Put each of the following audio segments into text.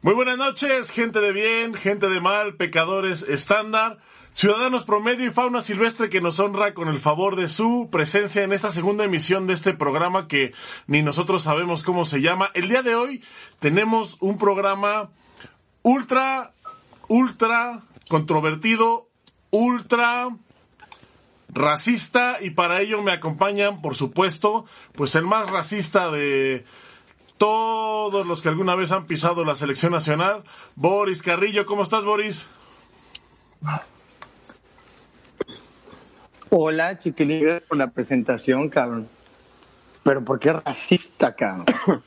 Muy buenas noches, gente de bien, gente de mal, pecadores estándar, ciudadanos promedio y fauna silvestre que nos honra con el favor de su presencia en esta segunda emisión de este programa que ni nosotros sabemos cómo se llama. El día de hoy tenemos un programa ultra, ultra controvertido, ultra racista y para ello me acompañan, por supuesto, pues el más racista de todos los que alguna vez han pisado la selección nacional. Boris Carrillo, ¿cómo estás, Boris? Hola, chiquilín, por la presentación, cabrón. Pero ¿por qué racista, cabrón?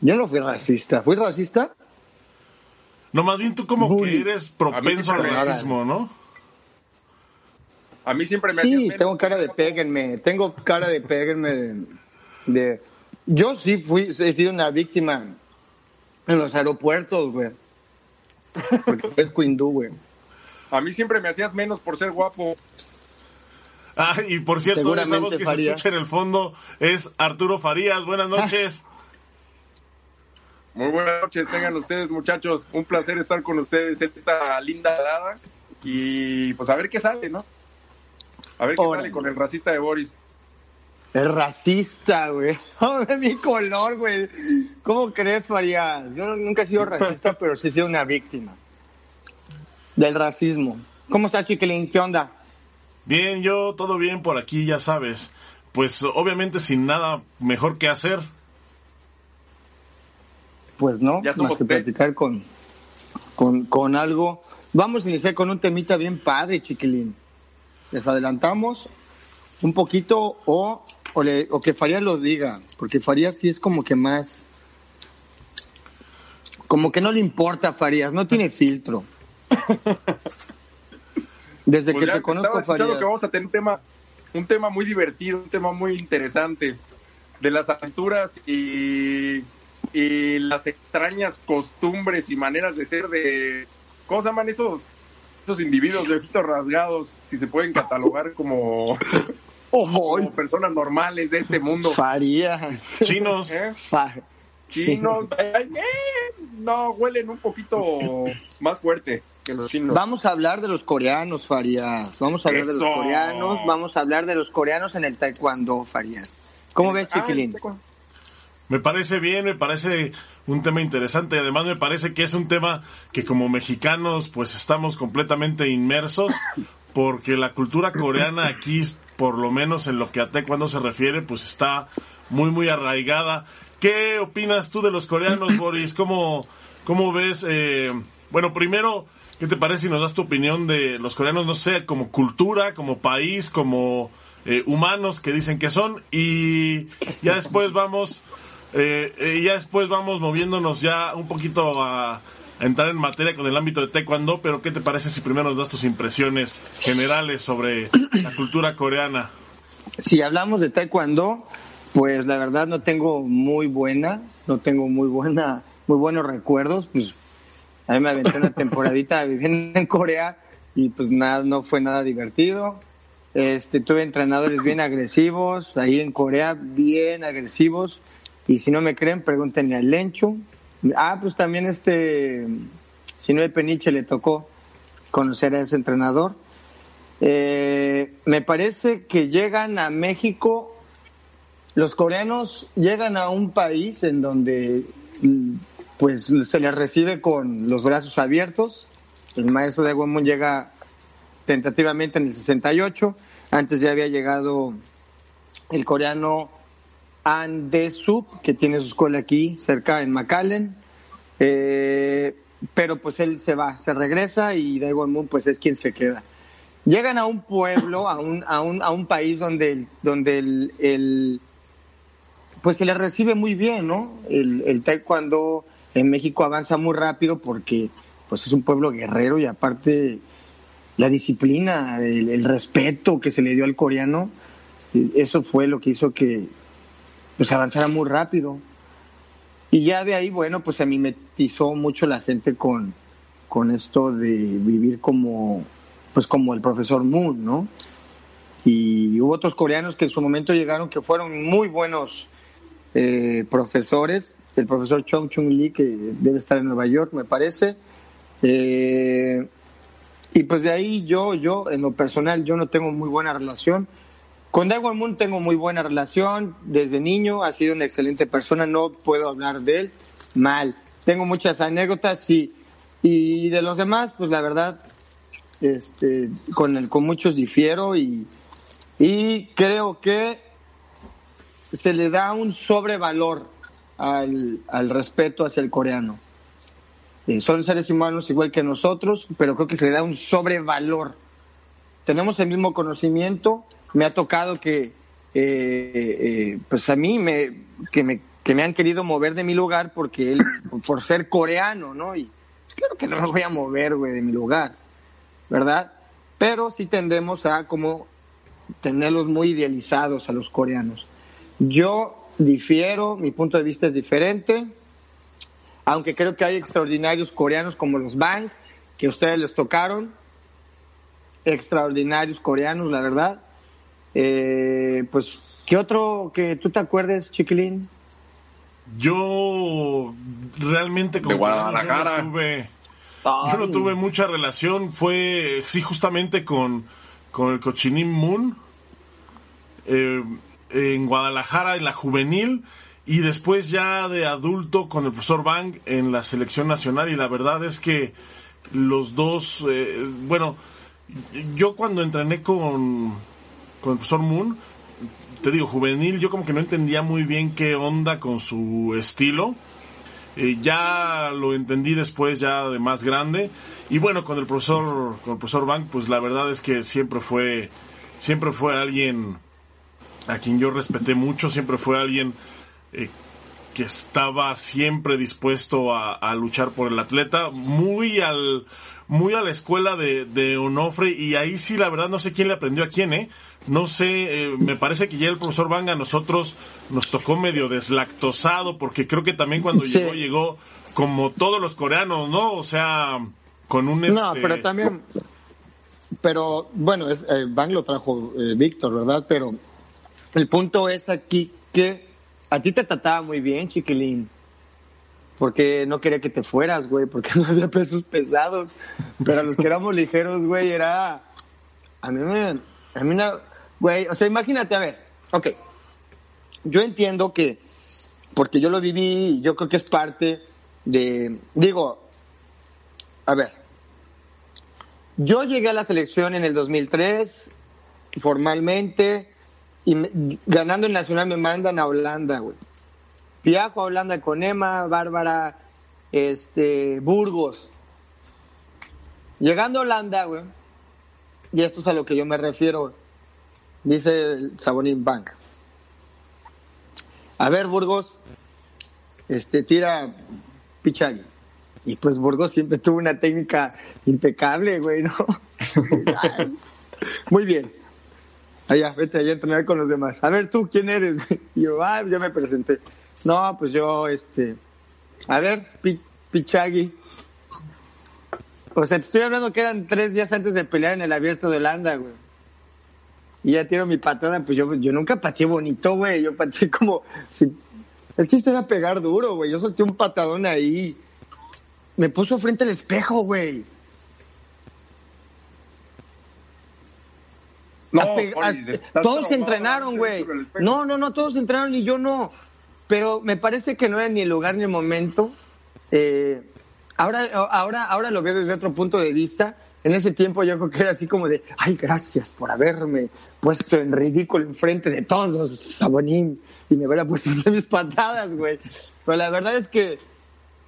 Yo no fui racista. ¿Fui racista? No, más bien tú como que eres propenso al racismo, ¿no? A mí siempre me Sí, tengo cara de péguenme. Tengo cara de péguenme de yo sí fui, he sido una víctima en los aeropuertos, güey. Porque es Quindú, güey. A mí siempre me hacías menos por ser guapo. Ah, y por cierto, esa voz que se escucha en el fondo es Arturo Farías. Buenas noches. Muy buenas noches, tengan ustedes, muchachos. Un placer estar con ustedes en esta linda dada. Y pues a ver qué sale, ¿no? A ver qué sale con el racista de Boris. Es racista, güey. Oh, mi color, güey. ¿Cómo crees, Farías? Yo nunca he sido racista, pero sí he sido una víctima del racismo. ¿Cómo está, Chiquilín? ¿Qué onda? Bien, yo todo bien por aquí, ya sabes. Pues obviamente sin nada mejor que hacer. Pues no, ya más que platicar con, con, con algo. Vamos a iniciar con un temita bien padre, Chiquilín. Les adelantamos un poquito o o, que Farías lo diga, porque Farías sí es como que más, como que no le importa a Farías, no tiene filtro. Desde pues que te conozco, Farías. que vamos a tener un tema, un tema muy divertido, un tema muy interesante de las aventuras y, y las extrañas costumbres y maneras de ser de, ¿cómo se llaman esos, esos individuos de ojitos rasgados? Si se pueden catalogar como Ojo, personas normales de este mundo. Farías. Chinos. ¿Eh? Chinos. no, huelen un poquito más fuerte que los chinos. Vamos a hablar de los coreanos, Farías. Vamos a hablar de los coreanos. Vamos a hablar de los coreanos en el taekwondo, Farías. ¿Cómo ves, ah, Chiquilín? Me parece bien, me parece un tema interesante. Además, me parece que es un tema que como mexicanos, pues estamos completamente inmersos, porque la cultura coreana aquí por lo menos en lo que a taekwondo se refiere, pues está muy, muy arraigada. ¿Qué opinas tú de los coreanos, Boris? ¿Cómo, cómo ves? Eh, bueno, primero, ¿qué te parece si nos das tu opinión de los coreanos, no sé, como cultura, como país, como eh, humanos que dicen que son? Y ya después vamos, eh, ya después vamos moviéndonos ya un poquito a entrar en materia con el ámbito de taekwondo, pero ¿qué te parece si primero nos das tus impresiones generales sobre la cultura coreana? Si hablamos de taekwondo, pues la verdad no tengo muy buena, no tengo muy buena, muy buenos recuerdos, pues a mí me aventé una temporadita viviendo en Corea y pues nada, no fue nada divertido. Este, tuve entrenadores bien agresivos, ahí en Corea bien agresivos, y si no me creen, pregúntenle al Lencho, Ah, pues también este, si hay Peniche le tocó conocer a ese entrenador. Eh, me parece que llegan a México, los coreanos llegan a un país en donde pues se les recibe con los brazos abiertos. El maestro de Guamón llega tentativamente en el 68, antes ya había llegado el coreano Andesup, que tiene su escuela aquí cerca en McAllen. Eh, pero pues él se va, se regresa y Daewon Moon pues es quien se queda. Llegan a un pueblo, a un, a un, a un país donde, donde el, pues se le recibe muy bien, ¿no? El, el taekwondo en México avanza muy rápido porque pues es un pueblo guerrero y aparte la disciplina, el respeto que se le dio al coreano, eso fue lo que hizo que, pues avanzara muy rápido. Y ya de ahí, bueno, pues se mimetizó mucho la gente con, con esto de vivir como, pues como el profesor Moon, ¿no? Y hubo otros coreanos que en su momento llegaron que fueron muy buenos eh, profesores, del profesor Chong Chung Lee, que debe estar en Nueva York, me parece. Eh, y pues de ahí yo, yo, en lo personal, yo no tengo muy buena relación. Con Daewon Moon tengo muy buena relación. Desde niño ha sido una excelente persona. No puedo hablar de él mal. Tengo muchas anécdotas, sí. Y de los demás, pues la verdad, este, con, el, con muchos difiero y, y creo que se le da un sobrevalor al, al respeto hacia el coreano. Eh, son seres humanos igual que nosotros, pero creo que se le da un sobrevalor. Tenemos el mismo conocimiento, me ha tocado que, eh, eh, pues a mí, me, que, me, que me han querido mover de mi lugar porque él, por ser coreano, ¿no? Y pues, claro que no me voy a mover, güey, de mi lugar, ¿verdad? Pero sí tendemos a como tenerlos muy idealizados a los coreanos. Yo difiero, mi punto de vista es diferente, aunque creo que hay extraordinarios coreanos como los Bang, que ustedes les tocaron, extraordinarios coreanos, la verdad. Eh, pues, ¿qué otro que tú te acuerdes, Chiquilín? Yo realmente como Guadalajara. Yo no, tuve, yo no tuve mucha relación, fue sí justamente con, con el Cochinín Moon. Eh, en Guadalajara en la juvenil y después ya de adulto con el profesor Bang en la selección nacional y la verdad es que los dos, eh, bueno, yo cuando entrené con, con el profesor Moon, te digo, juvenil, yo como que no entendía muy bien qué onda con su estilo. Eh, ya lo entendí después, ya de más grande. Y bueno, con el profesor, con el profesor Bang, pues la verdad es que siempre fue, siempre fue alguien a quien yo respeté mucho, siempre fue alguien eh, que estaba siempre dispuesto a, luchar por el atleta, muy al muy a la escuela de, de, Onofre y ahí sí la verdad no sé quién le aprendió a quién, ¿eh? No sé, eh, me parece que ya el profesor Banga a nosotros nos tocó medio deslactosado porque creo que también cuando llegó llegó como todos los coreanos, ¿no? O sea, con un... No, este, pero también... Pero bueno, es, eh, Bang lo trajo Víctor, ¿verdad? Pero el punto es aquí que a ti te trataba muy bien, chiquilín. Porque no quería que te fueras, güey, porque no había pesos pesados. Pero a los que éramos ligeros, güey, era. A mí me. A mí una. Güey, o sea, imagínate, a ver, ok. Yo entiendo que. Porque yo lo viví, yo creo que es parte de. Digo. A ver. Yo llegué a la selección en el 2003, formalmente y ganando el Nacional me mandan a Holanda, güey. Viajo a Holanda con Emma, Bárbara, este, Burgos. Llegando a Holanda, güey, y esto es a lo que yo me refiero, dice el Sabonín Bank. A ver, Burgos, este, tira Pichagui. Y pues Burgos siempre tuvo una técnica impecable, güey, ¿no? Muy bien allá, vete allá a entrenar con los demás. A ver, tú, ¿quién eres? Y yo, ah, ya me presenté. No, pues yo, este, a ver, Pichagui. O sea, te estoy hablando que eran tres días antes de pelear en el abierto de Holanda, güey. Y ya tiro mi patada, pues yo, yo nunca pateé bonito, güey. Yo pateé como si... El chiste era pegar duro, güey. Yo solté un patadón ahí. Me puso frente al espejo, güey. No, todos entrenaron, güey. No, no, no, todos entrenaron y yo no. Pero me parece que no era ni el lugar ni el momento. Eh, ahora, ahora, ahora lo veo desde otro punto de vista. En ese tiempo yo creo que era así como de, ay, gracias por haberme puesto en ridículo enfrente de todos, Sabonín, y me hubiera puesto mis patadas, güey. Pero la verdad es que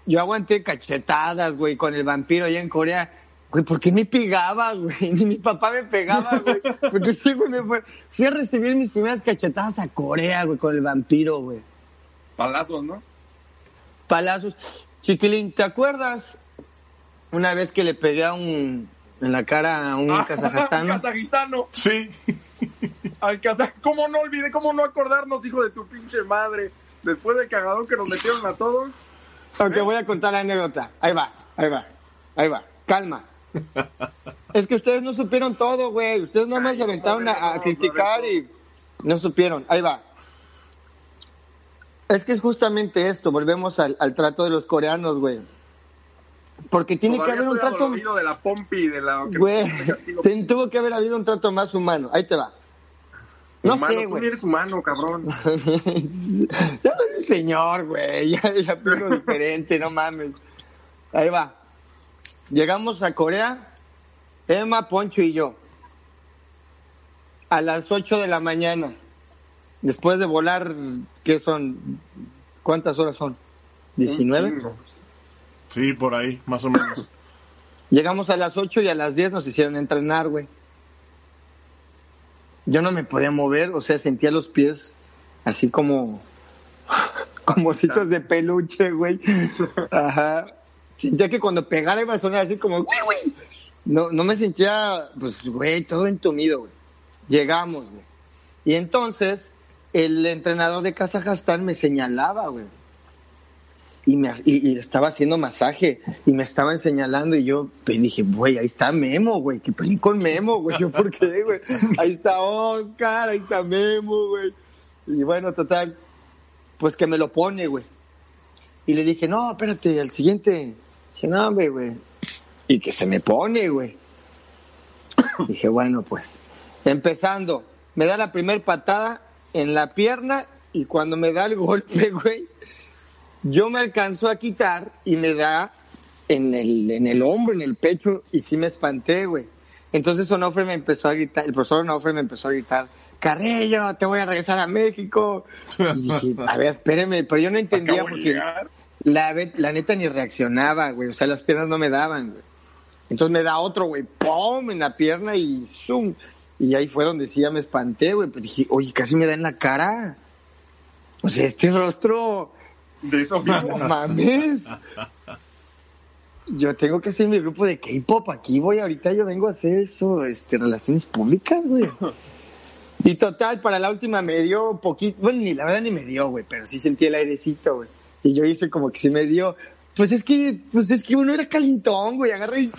yo aguanté cachetadas, güey, con el vampiro allá en Corea Güey, ¿por qué me pegaba, güey? Ni mi papá me pegaba, güey. Porque sí, güey, me fue. Fui a recibir mis primeras cachetadas a Corea, güey, con el vampiro, güey. Palazos, ¿no? Palazos. Chiquilín, ¿te acuerdas una vez que le pegué a un en la cara a un ah, kazajstano? kazajistano. Sí. Al kazaj... ¿Cómo no olvidé? ¿Cómo no acordarnos, hijo de tu pinche madre? Después del cagadón que nos metieron a todos. Ok, voy a contar la anécdota. Ahí va, ahí va, ahí va. Calma. es que ustedes no supieron todo, güey. Ustedes nada más se aventaron a, criticar y no supieron. Ahí va. Es que es justamente esto, volvemos al, al trato de los coreanos, güey. Porque tiene que Todavía haber un trato... de la pompi, de la... que Güey, ten- tuvo que haber habido un trato más humano. Ahí te va. No Humano, sé, Tú güey. ni eres humano, cabrón. ya no soy señor, güey. Ya, ya diferente, no mames. Ahí va. Llegamos a Corea, Emma, Poncho y yo. A las 8 de la mañana. Después de volar, ¿qué son? ¿Cuántas horas son? Un ¿19? chingo. Sí, por ahí, más o menos. Llegamos a las 8 y a las 10 nos hicieron entrenar, güey. Yo no me podía mover, o sea, sentía los pies así como como ositos de peluche, güey. Ajá. Sentía que cuando pegara iba a sonar así como, güey, güey. No, no me sentía, pues, güey, todo entumido, güey. Llegamos, güey. Y entonces, el entrenador de Kazajstán me señalaba, güey y me y, y estaba haciendo masaje y me estaban señalando y yo pues, dije, güey, ahí está Memo, güey, que peleé con Memo, güey, yo por qué, güey, ahí está Oscar, ahí está Memo, güey. Y bueno, total, pues que me lo pone, güey. Y le dije, no, espérate, al siguiente. Dije, no, hombre, güey. Y que se me pone, güey. Dije, bueno, pues. Empezando, me da la primer patada en la pierna y cuando me da el golpe, güey, yo me alcanzo a quitar y me da en el, en el hombro, en el pecho, y sí me espanté, güey. Entonces Onofre me empezó a gritar, el profesor Onofre me empezó a gritar, Carrillo, te voy a regresar a México. Y dije, a ver, espéreme, pero yo no entendía porque la, la neta ni reaccionaba, güey. O sea, las piernas no me daban, güey. Entonces me da otro, güey, ¡pum! en la pierna y ¡zum! Y ahí fue donde sí ya me espanté, güey. Pero dije, oye, casi me da en la cara. O sea, este rostro, De eso no mames. Yo tengo que hacer mi grupo de K-pop aquí, voy. Ahorita yo vengo a hacer eso, este, relaciones públicas, güey. Y total, para la última me dio poquito, bueno, ni la verdad ni me dio, güey, pero sí sentí el airecito, güey. Y yo hice como que sí me dio. Pues es que, pues es que uno era calentón, güey, agarré y,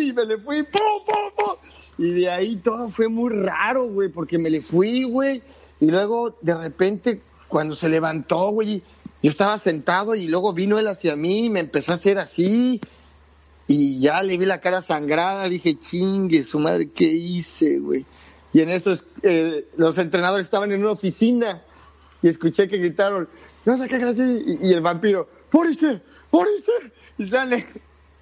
y me le fui, ¡pum, pum, pum! Y de ahí todo fue muy raro, güey, porque me le fui, güey. Y luego, de repente, cuando se levantó, güey, yo estaba sentado y luego vino él hacia mí y me empezó a hacer así. Y ya le vi la cara sangrada, dije, chingue, su madre, ¿qué hice, güey? Y en eso eh, los entrenadores estaban en una oficina y escuché que gritaron, no sé qué clase, y, y el vampiro, ¡Purisher! ¡Purisher! Y sale,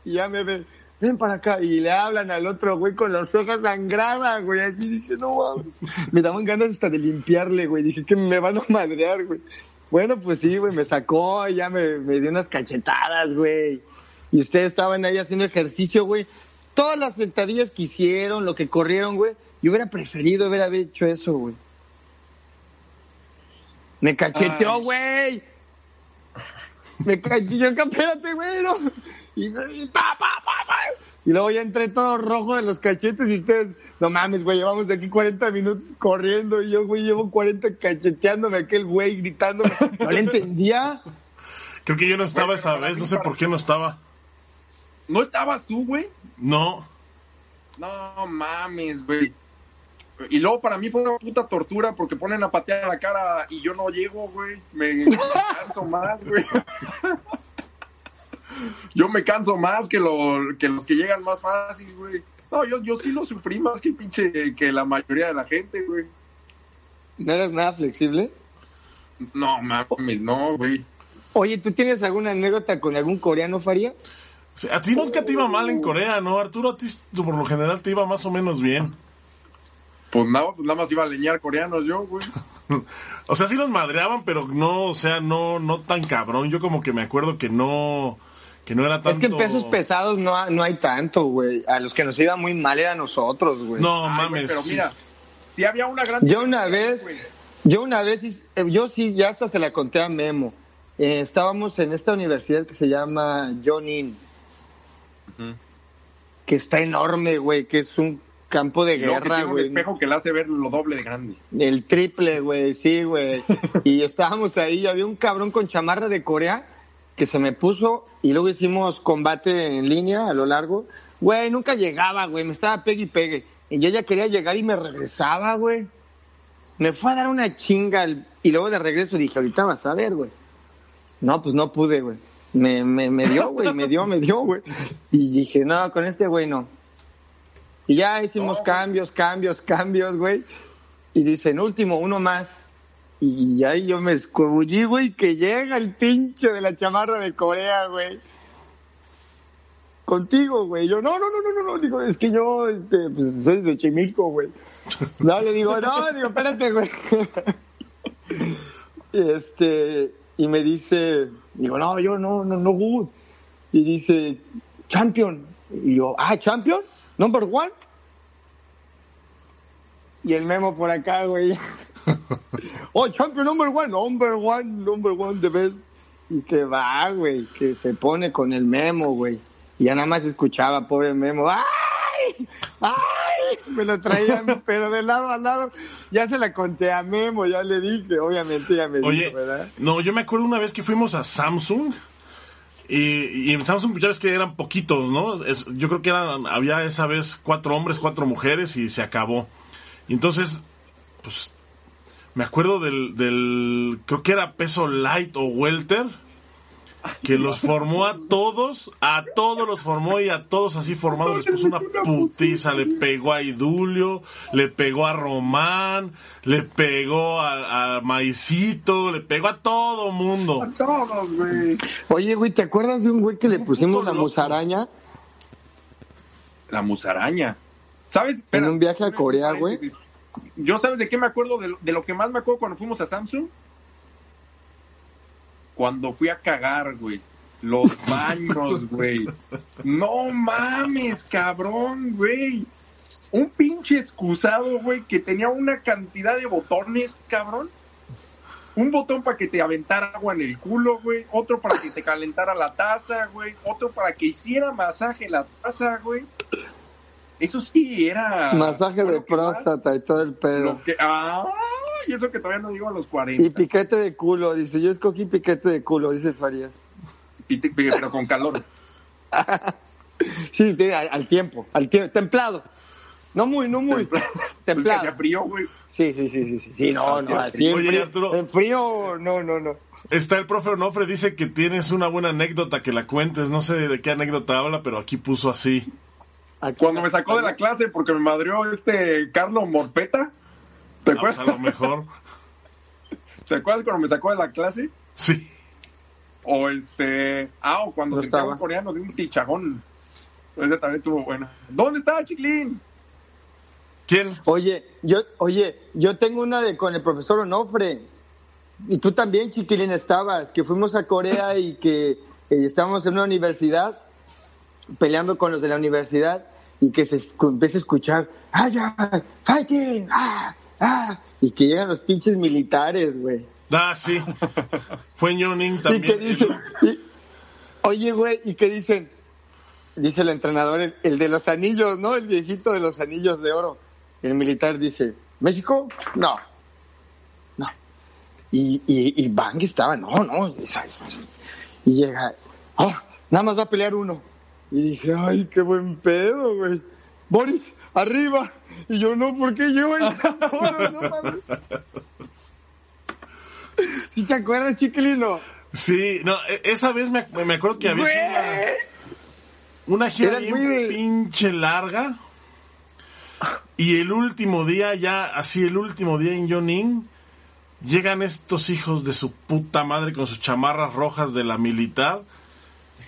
y ya me ven, ven para acá, y le hablan al otro güey con las hojas sangradas, güey, así dije, no mames. Me daban ganas hasta de limpiarle, güey, dije que me van a madrear, güey. Bueno, pues sí, güey, me sacó, y ya me, me dio unas cachetadas, güey. Y ustedes estaban ahí haciendo ejercicio, güey. Todas las sentadillas que hicieron, lo que corrieron, güey. Yo hubiera preferido haber hecho eso, güey. Me cacheteó, güey. Me cacheteó, espérate, güey. no. Y, y pa, pa, pa, pa. Y luego ya entré todo rojo de los cachetes y ustedes, no mames, güey, llevamos aquí 40 minutos corriendo y yo, güey, llevo 40 cacheteándome aquel güey gritándome. No le entendía. Creo que yo no estaba esa vez, no sé por qué no estaba. ¿No estabas tú, güey? No. No mames, güey. Y luego para mí fue una puta tortura porque ponen a patear la cara y yo no llego, güey. Me canso más, güey. Yo me canso más que, lo, que los que llegan más fácil, güey. No, yo, yo sí lo sufrí más que pinche que la mayoría de la gente, güey. ¿No eras nada flexible? No mames, no, güey. Oye, ¿tú tienes alguna anécdota con algún coreano, Faría? O sea, a ti nunca te iba mal en Corea, ¿no, Arturo? A ti por lo general te iba más o menos bien. Pues nada, pues nada más iba a leñar coreanos yo, güey. O sea, sí nos madreaban, pero no, o sea, no, no tan cabrón. Yo como que me acuerdo que no, que no era tanto. Es que en pesos pesados no, ha- no hay tanto, güey. A los que nos iba muy mal era a nosotros, güey. No, Ay, güey, mames. pero sí. mira, si había una gran... Yo una vez, güey. yo una vez, eh, yo sí, ya hasta se la conté a Memo. Eh, estábamos en esta universidad que se llama Jonin, que está enorme, güey, que es un campo de guerra, tiene un güey. espejo que le hace ver lo doble de grande. El triple, güey, sí, güey. Y estábamos ahí, y había un cabrón con chamarra de Corea que se me puso y luego hicimos combate en línea a lo largo. Güey, nunca llegaba, güey, me estaba pegue y pegue. Y yo ya quería llegar y me regresaba, güey. me fue a dar una chinga y luego de regreso dije, ahorita vas a ver, güey. No, pues no pude, güey. Me, me, me dio, güey, me dio, me dio, güey. Y dije, no, con este güey no. Y ya hicimos güey. cambios, cambios, cambios, güey. Y dicen, último, uno más. Y ahí yo me escobullí, güey, que llega el pinche de la chamarra de Corea, güey. Contigo, güey. Yo, no, no, no, no, no, no. Digo, es que yo, este, pues, soy de Chimilco, güey. No, le digo, no, digo, espérate, güey. Y este, y me dice, digo, no, yo no, no, no, good. Y dice, champion. Y yo, ah, champion, number one. Y el memo por acá, güey. oh, champion number one, number one, number one, the best. Y que va, güey, que se pone con el memo, güey. Y ya nada más escuchaba, pobre memo, ¡ay! ¡ay! Me lo traían, pero de lado a lado. Ya se la conté a Memo, ya le dije, obviamente ya me Oye, dijo, ¿verdad? no, yo me acuerdo una vez que fuimos a Samsung y, y en Samsung ya ves que eran poquitos, ¿no? Yo creo que eran, había esa vez cuatro hombres, cuatro mujeres y se acabó. Y entonces, pues, me acuerdo del creo que era peso light o welter, que los formó a todos, a todos los formó y a todos así formados les puso una putiza, le pegó a Idulio, le pegó a Román, le pegó a, a Maicito, le pegó a todo mundo. Todos, güey. Oye, güey, ¿te acuerdas de un güey que le pusimos la musaraña? La musaraña. ¿Sabes? En un viaje a Corea, güey. Yo, ¿sabes de qué me acuerdo? De lo, de lo que más me acuerdo cuando fuimos a Samsung. Cuando fui a cagar, güey. Los baños, güey. No mames, cabrón, güey. Un pinche excusado, güey, que tenía una cantidad de botones, cabrón. Un botón para que te aventara agua en el culo, güey. Otro para que te calentara la taza, güey. Otro para que hiciera masaje la taza, güey. Eso sí era. Masaje de próstata y todo el pedo. Lo que, ah, y eso que todavía no llego a los 40. Y piquete de culo, dice, yo escogí piquete de culo, dice Farías. Pero con calor. Sí, al, al tiempo, al tiempo, templado. No muy, no muy, Pues templado. frío, güey. Sí, sí, sí, sí, sí, sí, no, no, así en Oye, frío, Arturo. en frío, no, no, no. Está el profe Onofre, dice que tienes una buena anécdota que la cuentes, no sé de qué anécdota habla, pero aquí puso así. Aquí- Cuando me sacó de la clase porque me madrió este Carlos Morpeta. ¿Te acuerdas? a lo mejor. ¿Te acuerdas cuando me sacó de la clase? Sí. O este. Ah, o cuando No se estaba. un coreano de un tichajón. Ese también estuvo bueno. ¿Dónde está Chiquilín? ¿Quién? Oye, yo, oye, yo tengo una de con el profesor Onofre. Y tú también, chiquilín, estabas, que fuimos a Corea y que eh, estábamos en una universidad peleando con los de la universidad y que se empieza a escuchar, ¡Ah, ya! ¡Fighting! ¡Ah! ¡Ah! Y que llegan los pinches militares, güey. Ah, sí. Fue en Yoning Y también. que dicen, y- oye, güey, y que dicen, dice el entrenador, el, el de los anillos, ¿no? El viejito de los anillos de oro. El militar dice, ¿México? No. No. Y, y, y Bang estaba, no, no. Y llega, oh, nada más va a pelear uno. Y dije, ay, qué buen pedo, güey. Boris, arriba. Y yo, no, ¿por qué yo? Todos, no mames. ¿Sí te acuerdas, chiquilino? Sí, no, e- esa vez me, me acuerdo que había sido una, una gira Era bien muy de- pinche larga. Y el último día, ya así el último día en Yoning, llegan estos hijos de su puta madre con sus chamarras rojas de la militar.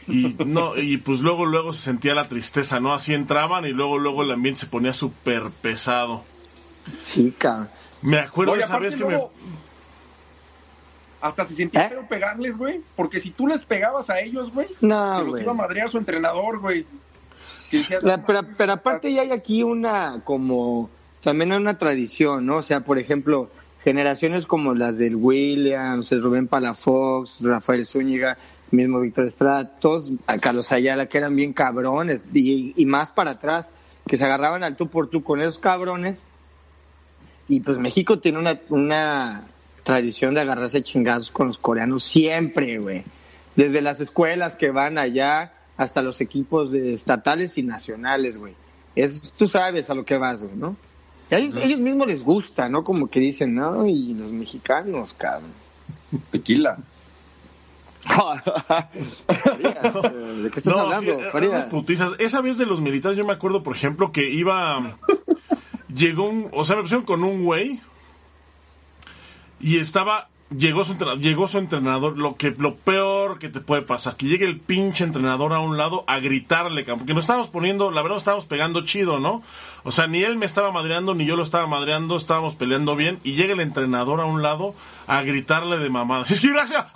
Y no, y pues luego, luego se sentía la tristeza, ¿no? Así entraban y luego, luego el ambiente se ponía súper pesado. Cabrón. Me acuerdo Oye, esa vez que me. Hasta se sentía ¿Eh? feo pegarles, güey. Porque si tú les pegabas a ellos, güey, No, que los güey. iba a madrear su entrenador, güey. Que decía, La- "No pero, mames, pero aparte ya hay aquí una, como, también hay una tradición, ¿no? O sea, por ejemplo, generaciones como las del Williams, el Rubén Palafox, Rafael Zúñiga, mismo Víctor Estrada, todos, a Carlos Ayala, que eran bien cabrones, y, y más para atrás, que se agarraban al tú por tú con esos cabrones. Y pues México tiene una, una tradición de agarrarse chingazos con los coreanos siempre, güey. Desde las escuelas que van allá hasta los equipos de estatales y nacionales, güey. Es, tú sabes a lo que vas, güey, ¿no? A ellos, ellos mismos les gusta, ¿no? Como que dicen, no, y los mexicanos, cabrón. Tequila. Eh, ¿De qué estás No, hablando? sí, Farías? unas putizas. Esa vez de los militares, yo me acuerdo, por ejemplo, que iba. Llegó un. O sea, me pusieron con un güey. Y estaba. Llegó su, llegó su entrenador. Lo que lo peor que te puede pasar. Que llegue el pinche entrenador a un lado a gritarle. Porque nos estábamos poniendo. La verdad, nos estábamos pegando chido, ¿no? O sea, ni él me estaba madreando, ni yo lo estaba madreando. Estábamos peleando bien. Y llega el entrenador a un lado a gritarle de mamada. ¡Sí, sí, gracias!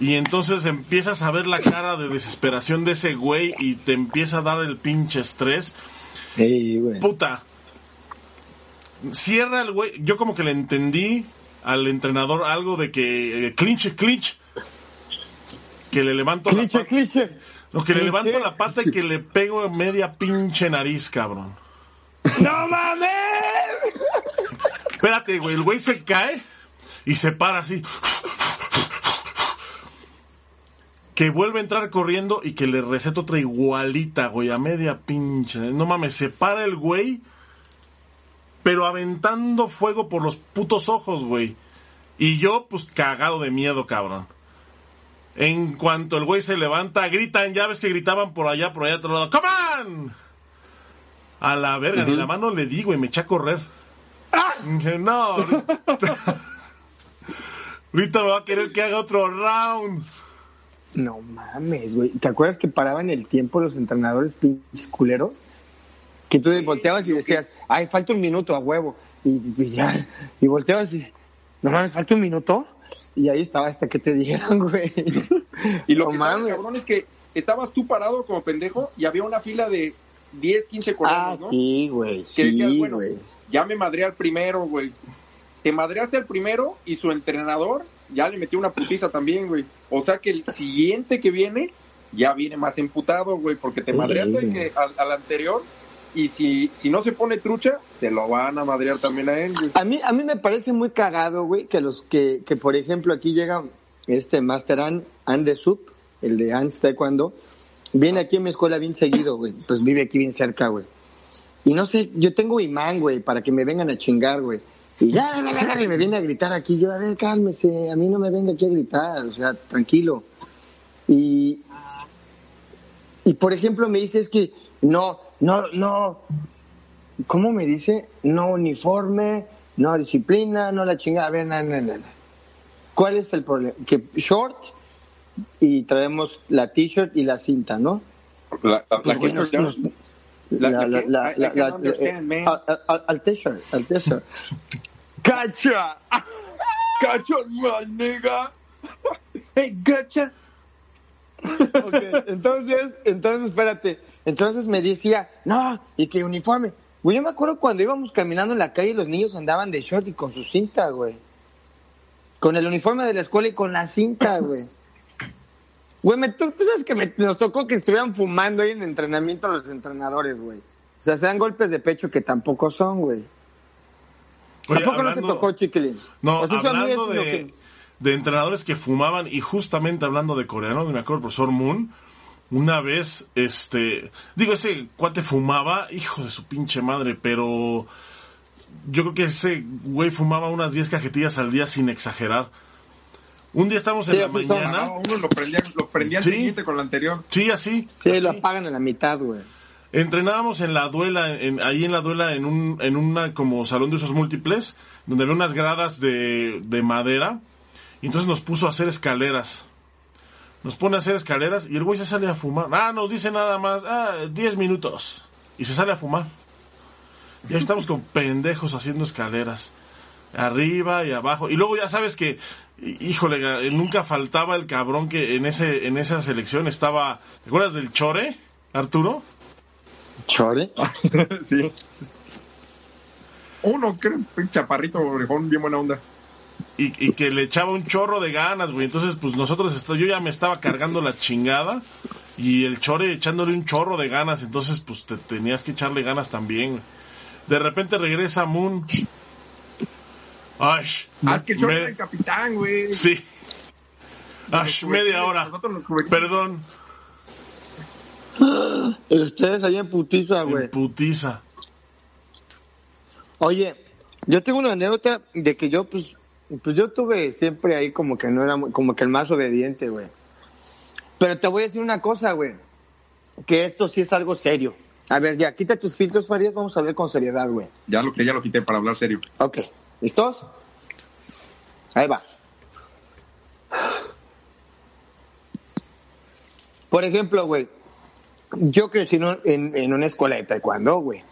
Y entonces empiezas a ver la cara de desesperación de ese güey y te empieza a dar el pinche estrés. Sí, güey. Puta. Cierra el güey. Yo como que le entendí al entrenador algo de que eh, clinch, clinch. Que le levanto la Cliché, pata. cliché. No, que le levanto la pata y que le pego media pinche nariz, cabrón. ¡No mames! Espérate, güey. El güey se cae y se para así. Que vuelve a entrar corriendo y que le receta otra igualita, güey, a media pinche. No mames, se para el güey, pero aventando fuego por los putos ojos, güey. Y yo, pues cagado de miedo, cabrón. En cuanto el güey se levanta, gritan, ya ves que gritaban por allá, por allá, otro lado, ¡Come on! A la verga, ni la mano le di, güey, me eché a correr. Dije, no, ahorita, ahorita me va a querer que haga otro round. No mames, güey. ¿Te acuerdas que paraban el tiempo los entrenadores pinches culeros? Que tú volteabas y decías, ay, falta un minuto a huevo. Y, y ya, y volteabas y, no mames, falta un minuto. Y ahí estaba hasta que te dijeran, güey. Y lo No que estaba mames. cabrón es que estabas tú parado como pendejo y había una fila de 10, 15 Ah, coreanos, ¿no? sí, güey, decías, sí, bueno, güey. ya me madré al primero, güey. Te madreaste al primero y su entrenador ya le metió una putiza también, güey. O sea que el siguiente que viene ya viene más emputado, güey, porque te madreaste al anterior y si, si no se pone trucha, se lo van a madrear también a él, güey. A mí, a mí me parece muy cagado, güey, que los que, que por ejemplo, aquí llega este Master An, An de Sup, el de Ants Taekwondo, viene aquí en mi escuela bien seguido, güey. Pues vive aquí bien cerca, güey. Y no sé, yo tengo imán, güey, para que me vengan a chingar, güey. Y ya, me viene a gritar aquí. Yo, a ver, cálmese, a mí no me venga aquí a gritar, o sea, tranquilo. Y, y por ejemplo, me dice es que no, no, no, ¿cómo me dice? No uniforme, no disciplina, no la chingada. A ver, no, no, no, no. ¿Cuál es el problema? Que short y traemos la t-shirt y la cinta, ¿no? La, la- Pues, la güey, que nos- eh, al- t-shirt, al t-shirt. ¡Cacha! ¡Cacho, man, nigga! ¡Hey, gacha! Ok, entonces, entonces, espérate. Entonces me decía, no, y que uniforme. Güey, yo me acuerdo cuando íbamos caminando en la calle, los niños andaban de short y con su cinta, güey. Con el uniforme de la escuela y con la cinta, güey. Güey, me- tú, tú sabes que me- nos tocó que estuvieran fumando ahí en entrenamiento los entrenadores, güey. O sea, se dan golpes de pecho que tampoco son, güey. Oye, ¿Tampoco no hablando- te tocó, chiquilín? No, O sea, eso a mí es hablando lo de, que- de entrenadores que fumaban y justamente hablando de coreanos, me acuerdo el profesor Moon, una vez, este, digo, ese cuate fumaba, hijo de su pinche madre, pero yo creo que ese güey fumaba unas 10 cajetillas al día sin exagerar. Un día estamos en Sí, la son. mañana, No, uno lo prendía, lo prendía al Sí. siguiente con la anterior. sí, así, Sí, así. lo apagan a la mitad, güey. Entrenábamos en la duela, en, ahí en la duela, en un, en una como salón de usos múltiples, donde había unas gradas de, de madera, y entonces nos puso a hacer escaleras. Nos pone a hacer escaleras y el güey se sale a fumar. Ah, nos dice nada más, ah, 10 minutos. Y se sale a fumar. Y ahí estamos con pendejos haciendo escaleras. Arriba y abajo. Y luego ya sabes que, hí- híjole, nunca faltaba el cabrón que en ese, en esa selección estaba, ¿te acuerdas del Chore, Arturo? ¿Chore? sí. Uno, que chaparrito, orejón, bien buena onda. Y, y que le echaba un chorro de ganas, güey. Entonces, pues nosotros, est- yo ya me estaba cargando la chingada y el chore echándole un chorro de ganas. Entonces, pues te tenías que echarle ganas también. güey. De repente regresa Moon. Ay, Ah, es que yo me- era el capitán, güey. Sí. Ash, media hora. Perdón, Ustedes ahí en putiza, güey. en putiza. Oye, yo tengo una anécdota de que yo, pues, pues yo tuve siempre ahí como que no era como que el más obediente, güey. Pero te voy a decir una cosa, güey. Que esto sí es algo serio. A ver, ya, quita tus filtros, Farías, vamos a hablar con seriedad, güey. Ya lo, ya lo quité para hablar serio. Ok, ¿listos? Ahí va. Por ejemplo, güey, yo crecí en, en una escuela de taekwondo, güey.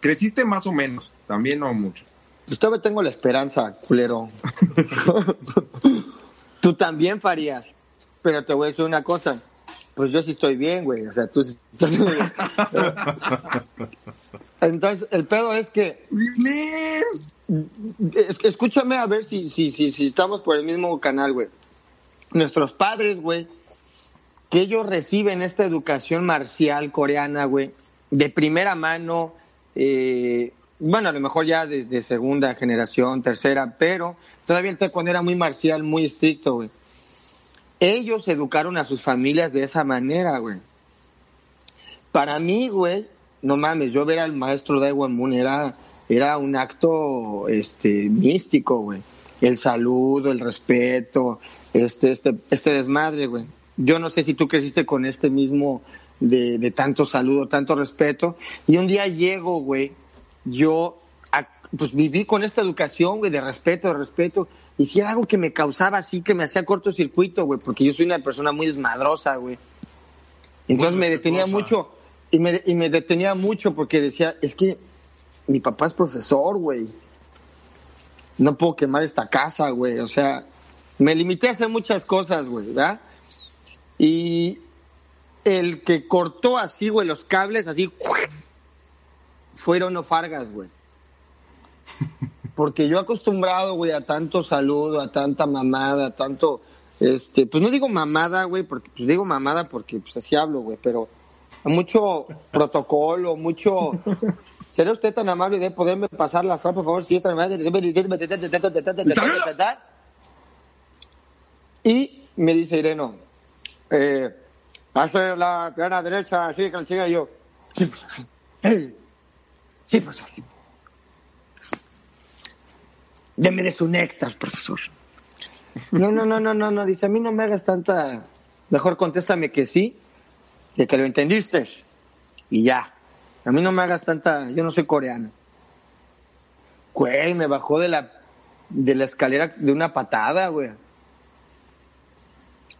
Creciste más o menos, también no mucho. Pues todavía tengo la esperanza, culero. tú también farías. Pero te voy a decir una cosa. Pues yo sí estoy bien, güey. O sea, tú sí estás bien. Entonces, el pedo es que es- escúchame a ver si, si, si, si estamos por el mismo canal, güey. Nuestros padres, güey, que ellos reciben esta educación marcial coreana, güey, de primera mano, eh, bueno, a lo mejor ya de, de segunda generación, tercera, pero todavía el taekwondo era muy marcial, muy estricto, güey. Ellos educaron a sus familias de esa manera, güey. Para mí, güey, no mames, yo ver al maestro Daewon Moon era, era un acto este, místico, güey. El saludo, el respeto, este, este, este desmadre, güey. Yo no sé si tú creciste con este mismo de, de tanto saludo, tanto respeto. Y un día llego, güey, yo pues viví con esta educación, güey, de respeto, de respeto. Y si era algo que me causaba así, que me hacía cortocircuito, güey, porque yo soy una persona muy desmadrosa, güey. Entonces me detenía mucho, y me, y me detenía mucho porque decía, es que mi papá es profesor, güey. No puedo quemar esta casa, güey. O sea, me limité a hacer muchas cosas, güey, ¿verdad? Y el que cortó así, güey, los cables, así, fueron no Fargas, güey. Porque yo acostumbrado, güey, a tanto saludo, a tanta mamada, a tanto, este, pues no digo mamada, güey, porque, pues digo mamada porque, pues así hablo, güey, pero a mucho protocolo, mucho... ¿Será usted tan amable de poderme pasar la sal, por favor? Si es tan amable. Y me dice Ireno, eh, hace la pierna derecha, así que la chica y yo. Sí, profesor. Ey. Sí, profesor. sí. Deme de su néctar, profesor. No, no, no, no, no, no. Dice, a mí no me hagas tanta. Mejor contéstame que sí, de que lo entendiste. Y ya. A mí no me hagas tanta. Yo no soy coreano. Güey, me bajó de la, de la escalera de una patada, güey.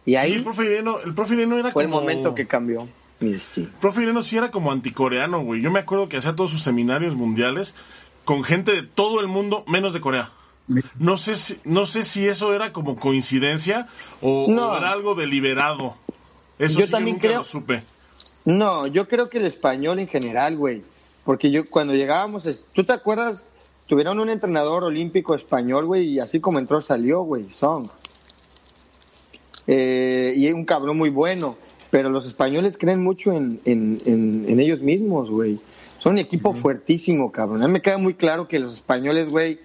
Y Sí, ahí el profe Ireno, el profe Ireno era fue el momento que cambió mi destino. Profe Ireno sí era como anticoreano, güey. Yo me acuerdo que hacía todos sus seminarios mundiales con gente de todo el mundo, menos de Corea. No sé si, no sé si eso era como coincidencia o, No. o era algo deliberado. Eso Yo sí también yo nunca creo- lo supe. No, yo creo que el español en general, güey. Porque yo cuando llegábamos, ¿tú te acuerdas? Tuvieron un entrenador olímpico español, güey, y así como entró salió, güey, Song. Eh, y un cabrón muy bueno. Pero los españoles creen mucho en, en, en, en ellos mismos, güey. Son un equipo fuertísimo, cabrón. A mí me queda muy claro que los españoles, güey,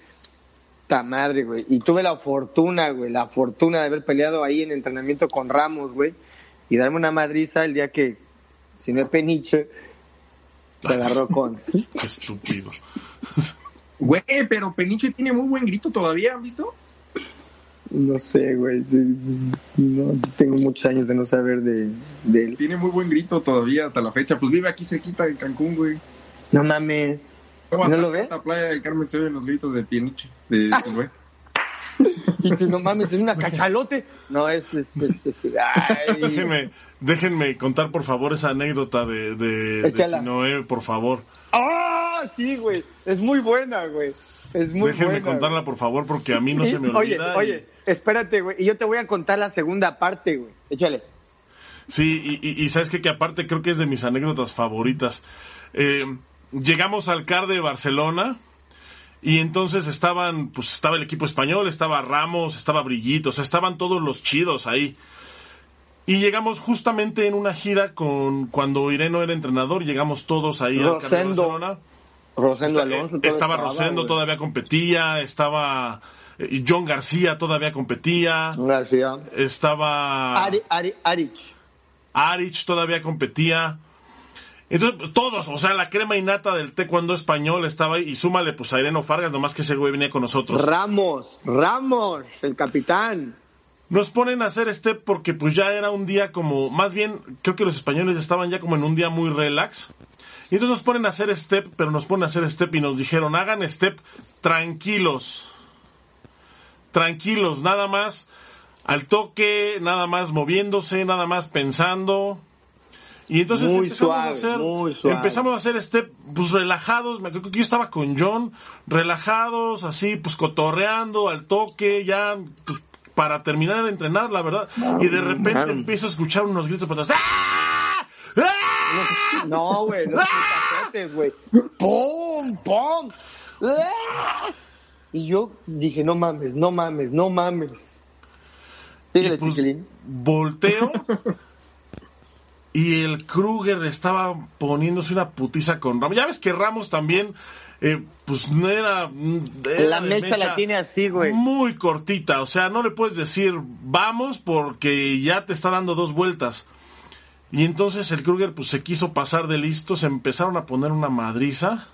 ta madre, güey. Y tuve la fortuna, güey, la fortuna de haber peleado ahí en entrenamiento con Ramos, güey. Y darme una madriza el día que, si no es peniche, se agarró con... Qué estúpido. Güey, pero Peniche tiene muy buen grito todavía, ¿han visto? No sé, güey. sí, No, tengo muchos años de no saber de, de él. Tiene muy buen grito todavía hasta la fecha. Pues vive aquí cerquita de Cancún, güey. No mames. ¿No lo ves? La playa de Carmen se oyen los gritos de Peniche. De, güey. Y tú, no mames, es una cachalote. No, es... es, es, es- ay. Déjenme, déjenme contar por favor esa anécdota de, de, de. Sinoé, por favor. ¡Ah! sí, güey. Es muy buena, güey. Es muy Déjenme buena. contarla güey. por favor porque a mí no Y- se me oye, olvida. y- oye, espérate, güey. Y yo te voy a contar la segunda parte, güey. Échale. Sí, y, sabes qué? que aparte creo que es de mis anécdotas favoritas. Eh, llegamos al CAR de Barcelona y entonces estaban, pues estaba el equipo español, estaba Ramos, estaba Brillito, o sea, estaban todos los chidos ahí. Y llegamos justamente en una gira con cuando Ireno era entrenador, llegamos todos ahí al CAR de. Barcelona. Rosendo Alonso. eh, estaba Rosendo, güey. todavía competía, estaba eh, John García, todavía competía, García. estaba... Ari, Ari, Arich. Arich todavía competía. Entonces, todos, o sea, la crema innata del taekwondo español estaba ahí y súmale pues a Ireno Fargas, nomás que ese güey venía con nosotros. Ramos, Ramos, el capitán. Nos ponen a hacer step porque pues ya era un día como, más bien, creo que los españoles estaban ya como en un día muy relax. Y entonces nos ponen a hacer step, pero nos ponen a hacer step y nos dijeron, hagan step tranquilos. Tranquilos, nada más al toque, nada más moviéndose, nada más pensando. Y entonces Muy empezamos suave, a hacer, muy empezamos a hacer step, pues relajados, me acuerdo que yo estaba con John, relajados, así, pues cotorreando al toque, ya, pues para terminar de entrenar, la verdad. Y de repente empiezo a escuchar unos gritos por atrás. ¡Ah! ¡Ah! No, güey, los putazotes, güey. ¡Pum! ¡Pum! ¡Ah! Y yo dije, no mames, no mames, no mames. Síguele, pues, volteo y el Kruger estaba poniéndose una putiza con Ramos. Ya ves que Ramos también, eh, pues no era. era La de mecha la tiene así, güey. Muy cortita, o sea, no le puedes decir vamos porque ya te está dando dos vueltas. Y entonces el Kruger pues se quiso pasar de listo, se empezaron a poner una madriza.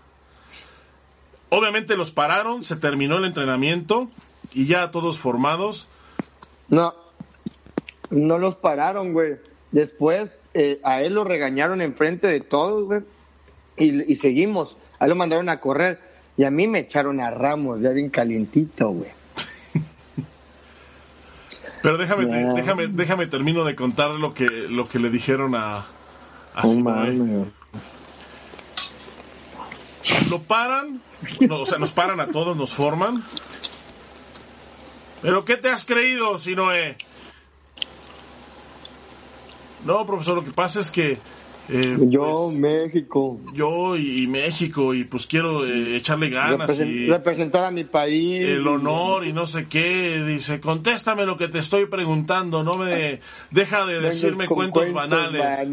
Obviamente los pararon, se terminó el entrenamiento y ya todos formados. No, no los pararon, güey. Después eh, a él lo regañaron enfrente de todos, güey. Y, y seguimos. A él lo mandaron a correr. Y a mí me echaron a Ramos, ya bien calientito, güey. Pero déjame, Ya. déjame, déjame termino de contar lo que, lo que le dijeron a, a güey. Lo paran, no, o sea, nos paran a todos, nos forman. ¿Pero qué te has creído, Sinoé? No, profesor, lo que pasa es que eh, Yo, pues, México. yo y, y México y pues quiero eh, echarle ganas represen- y representar a mi país. el honor y no sé qué. Dice, contéstame lo que te estoy preguntando, no me deja de decirme cuentos, banales.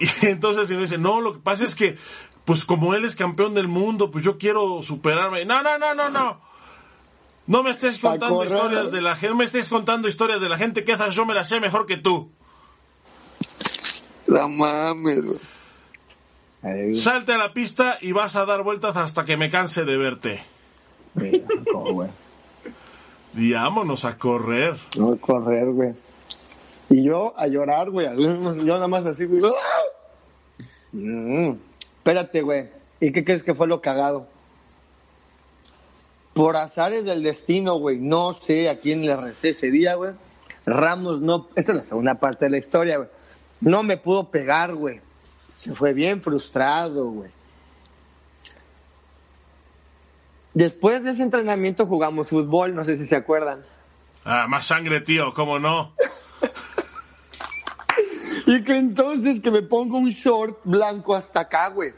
Y entonces me dice, no, lo que pasa es que, pues como él es campeón del mundo, pues yo quiero superarme. No, no, no, no, no. No me estés contando historias de la gente, no me estés contando historias de la gente que esas yo me las sé mejor que tú. La mames, güey. Salte a la pista y vas a dar vueltas hasta que me canse de verte. vámonos a correr. No a correr, güey. Y yo a llorar, güey. Yo nada más así, güey. Mm. Espérate, güey. ¿Y qué crees que fue lo cagado? Por azares del destino, güey. No sé a quién le recé ese día, güey. Ramos no. Esta es la segunda parte de la historia, güey. No me pudo pegar, güey. Se fue bien frustrado, güey. Después de ese entrenamiento jugamos fútbol, no sé si se acuerdan. Ah, más sangre, tío, cómo no. Y que entonces que me pongo un short blanco hasta acá, güey.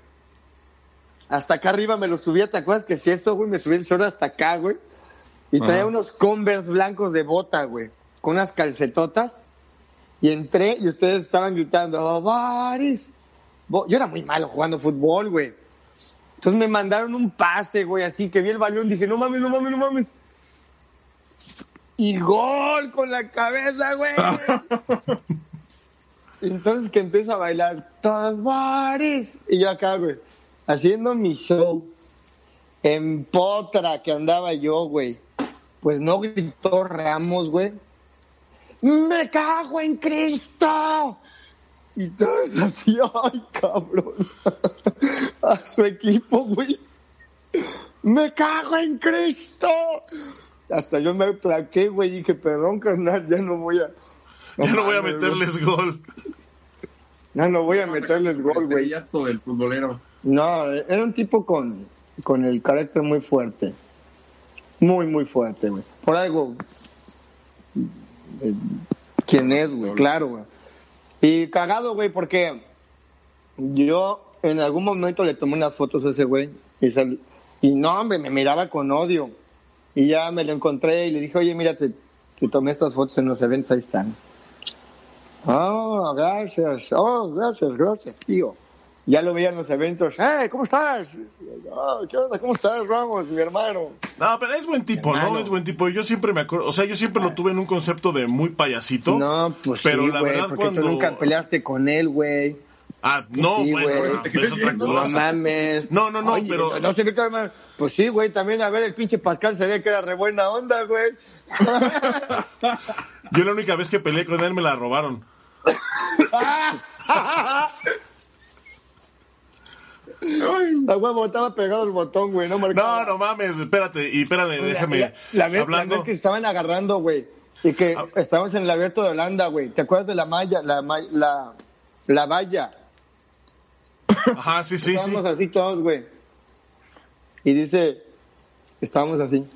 Hasta acá arriba me lo subía, ¿te acuerdas que si eso, güey? Me subí el short hasta acá, güey. Y traía Ajá. unos Converse blancos de bota, güey. Con unas calcetotas. Y entré y ustedes estaban gritando, "Oh, Baris. Bo-". Yo era muy malo jugando fútbol, güey. Entonces me mandaron un pase, güey, así que vi el balón, dije, no mames, no mames, no mames. Y gol con la cabeza, güey. Entonces que empiezo a bailar todas bares. Y yo acá, güey, haciendo mi show. En potra que andaba yo, güey. Pues no gritó Ramos, güey. ¡Me cago en Cristo! Y todos así, ay, cabrón. A su equipo, güey. ¡Me cago en Cristo! Hasta yo me plaqué, güey, y dije, perdón, carnal, ya no voy a... Ya no voy a meterles gol. No, no voy a meterles gol, güey. Del futbolero. No, era un tipo con, con el carácter muy fuerte. Muy, muy fuerte, güey. Por algo. Eh, ¿Quién es, güey? Claro, güey. Y cagado, güey, porque yo en algún momento le tomé unas fotos a ese güey. Y, sal- y no, hombre, me miraba con odio. Y ya me lo encontré y le dije, oye, mira, te, te tomé estas fotos en los eventos, ahí están. Oh, gracias. Oh, gracias, gracias, tío. Ya lo veía en los eventos. ¡Eh, ¿cómo estás? "Ah, ¿Qué onda? ¿Cómo estás, Ramos, mi hermano? No, pero es buen tipo, ¿no? Es buen tipo. Yo siempre me acuerdo, o sea, yo siempre lo tuve en un concepto de muy payasito. No, pues pero sí, la güey, verdad porque cuando... tú nunca peleaste con él, güey. Ah, no, Sí, bueno, güey. es otra No mames. No, no, no, Oye, pero- No sé qué tal, man. Pues sí, güey, también, a ver, el pinche Pascal se ve que era re buena onda, güey. Yo la única vez que peleé con él me la robaron. La huevo estaba pegado el botón, güey, no No, marcaba. no mames, espérate, y espérame, La- déjame. La, la vez, la hablando. vez que estaban agarrando, güey, y que Ah. estábamos en el abierto de Holanda, güey. ¿Te acuerdas de la malla, la, la, la valla? Ajá, sí, sí, sí. estábamos así todos, güey. Y dice, estábamos así,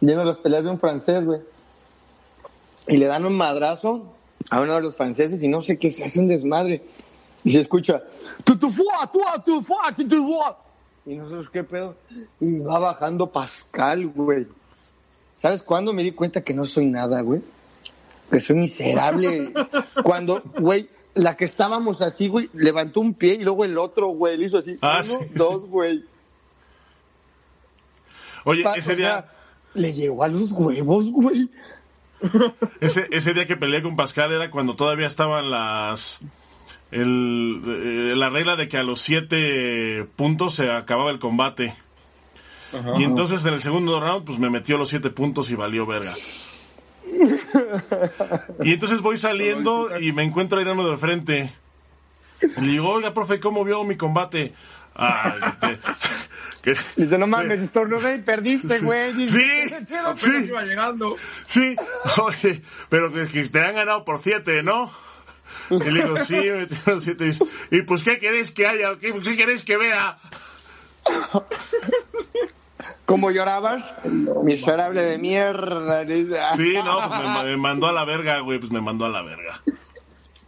viendo las peleas de un francés, güey. Y le dan un madrazo a uno de los franceses y no sé qué, se hace un desmadre. Y se escucha, tu tu fua, tu tu fua, tu tu fua". Y nosotros, ¿qué pedo? Y va bajando Pascal, güey. ¿Sabes cuándo me di cuenta que no soy nada, güey? Que soy miserable. Cuando, güey, la que estábamos así, güey, levantó un pie y luego el otro, güey, le hizo así. Ah, Uno, sí, dos, güey. Oye, Pa- ese o día, sea, le llegó a los huevos, güey. ese, ese día que peleé con Pascal era cuando todavía estaban las. El, eh, la regla de que a los siete puntos se acababa el combate. Y entonces en el segundo round, pues me metió los siete puntos y valió verga. Y entonces voy saliendo y me encuentro a Irano de frente. Y le digo, oiga, profe, ¿cómo vio mi combate? Ah, que te- que- Dice, no mames, estornudé y perdiste, güey. Sí, sí, iba llegando. sí. Oye, pero que, que te han ganado por siete, ¿no? Y le digo, sí, me metieron siete. Y pues, ¿qué queréis que haya? ¿Qué, qué queréis que vea? ¿Cómo llorabas? Miserable de mierda. Sí, no, pues me mandó a la verga, güey, pues me mandó a la verga.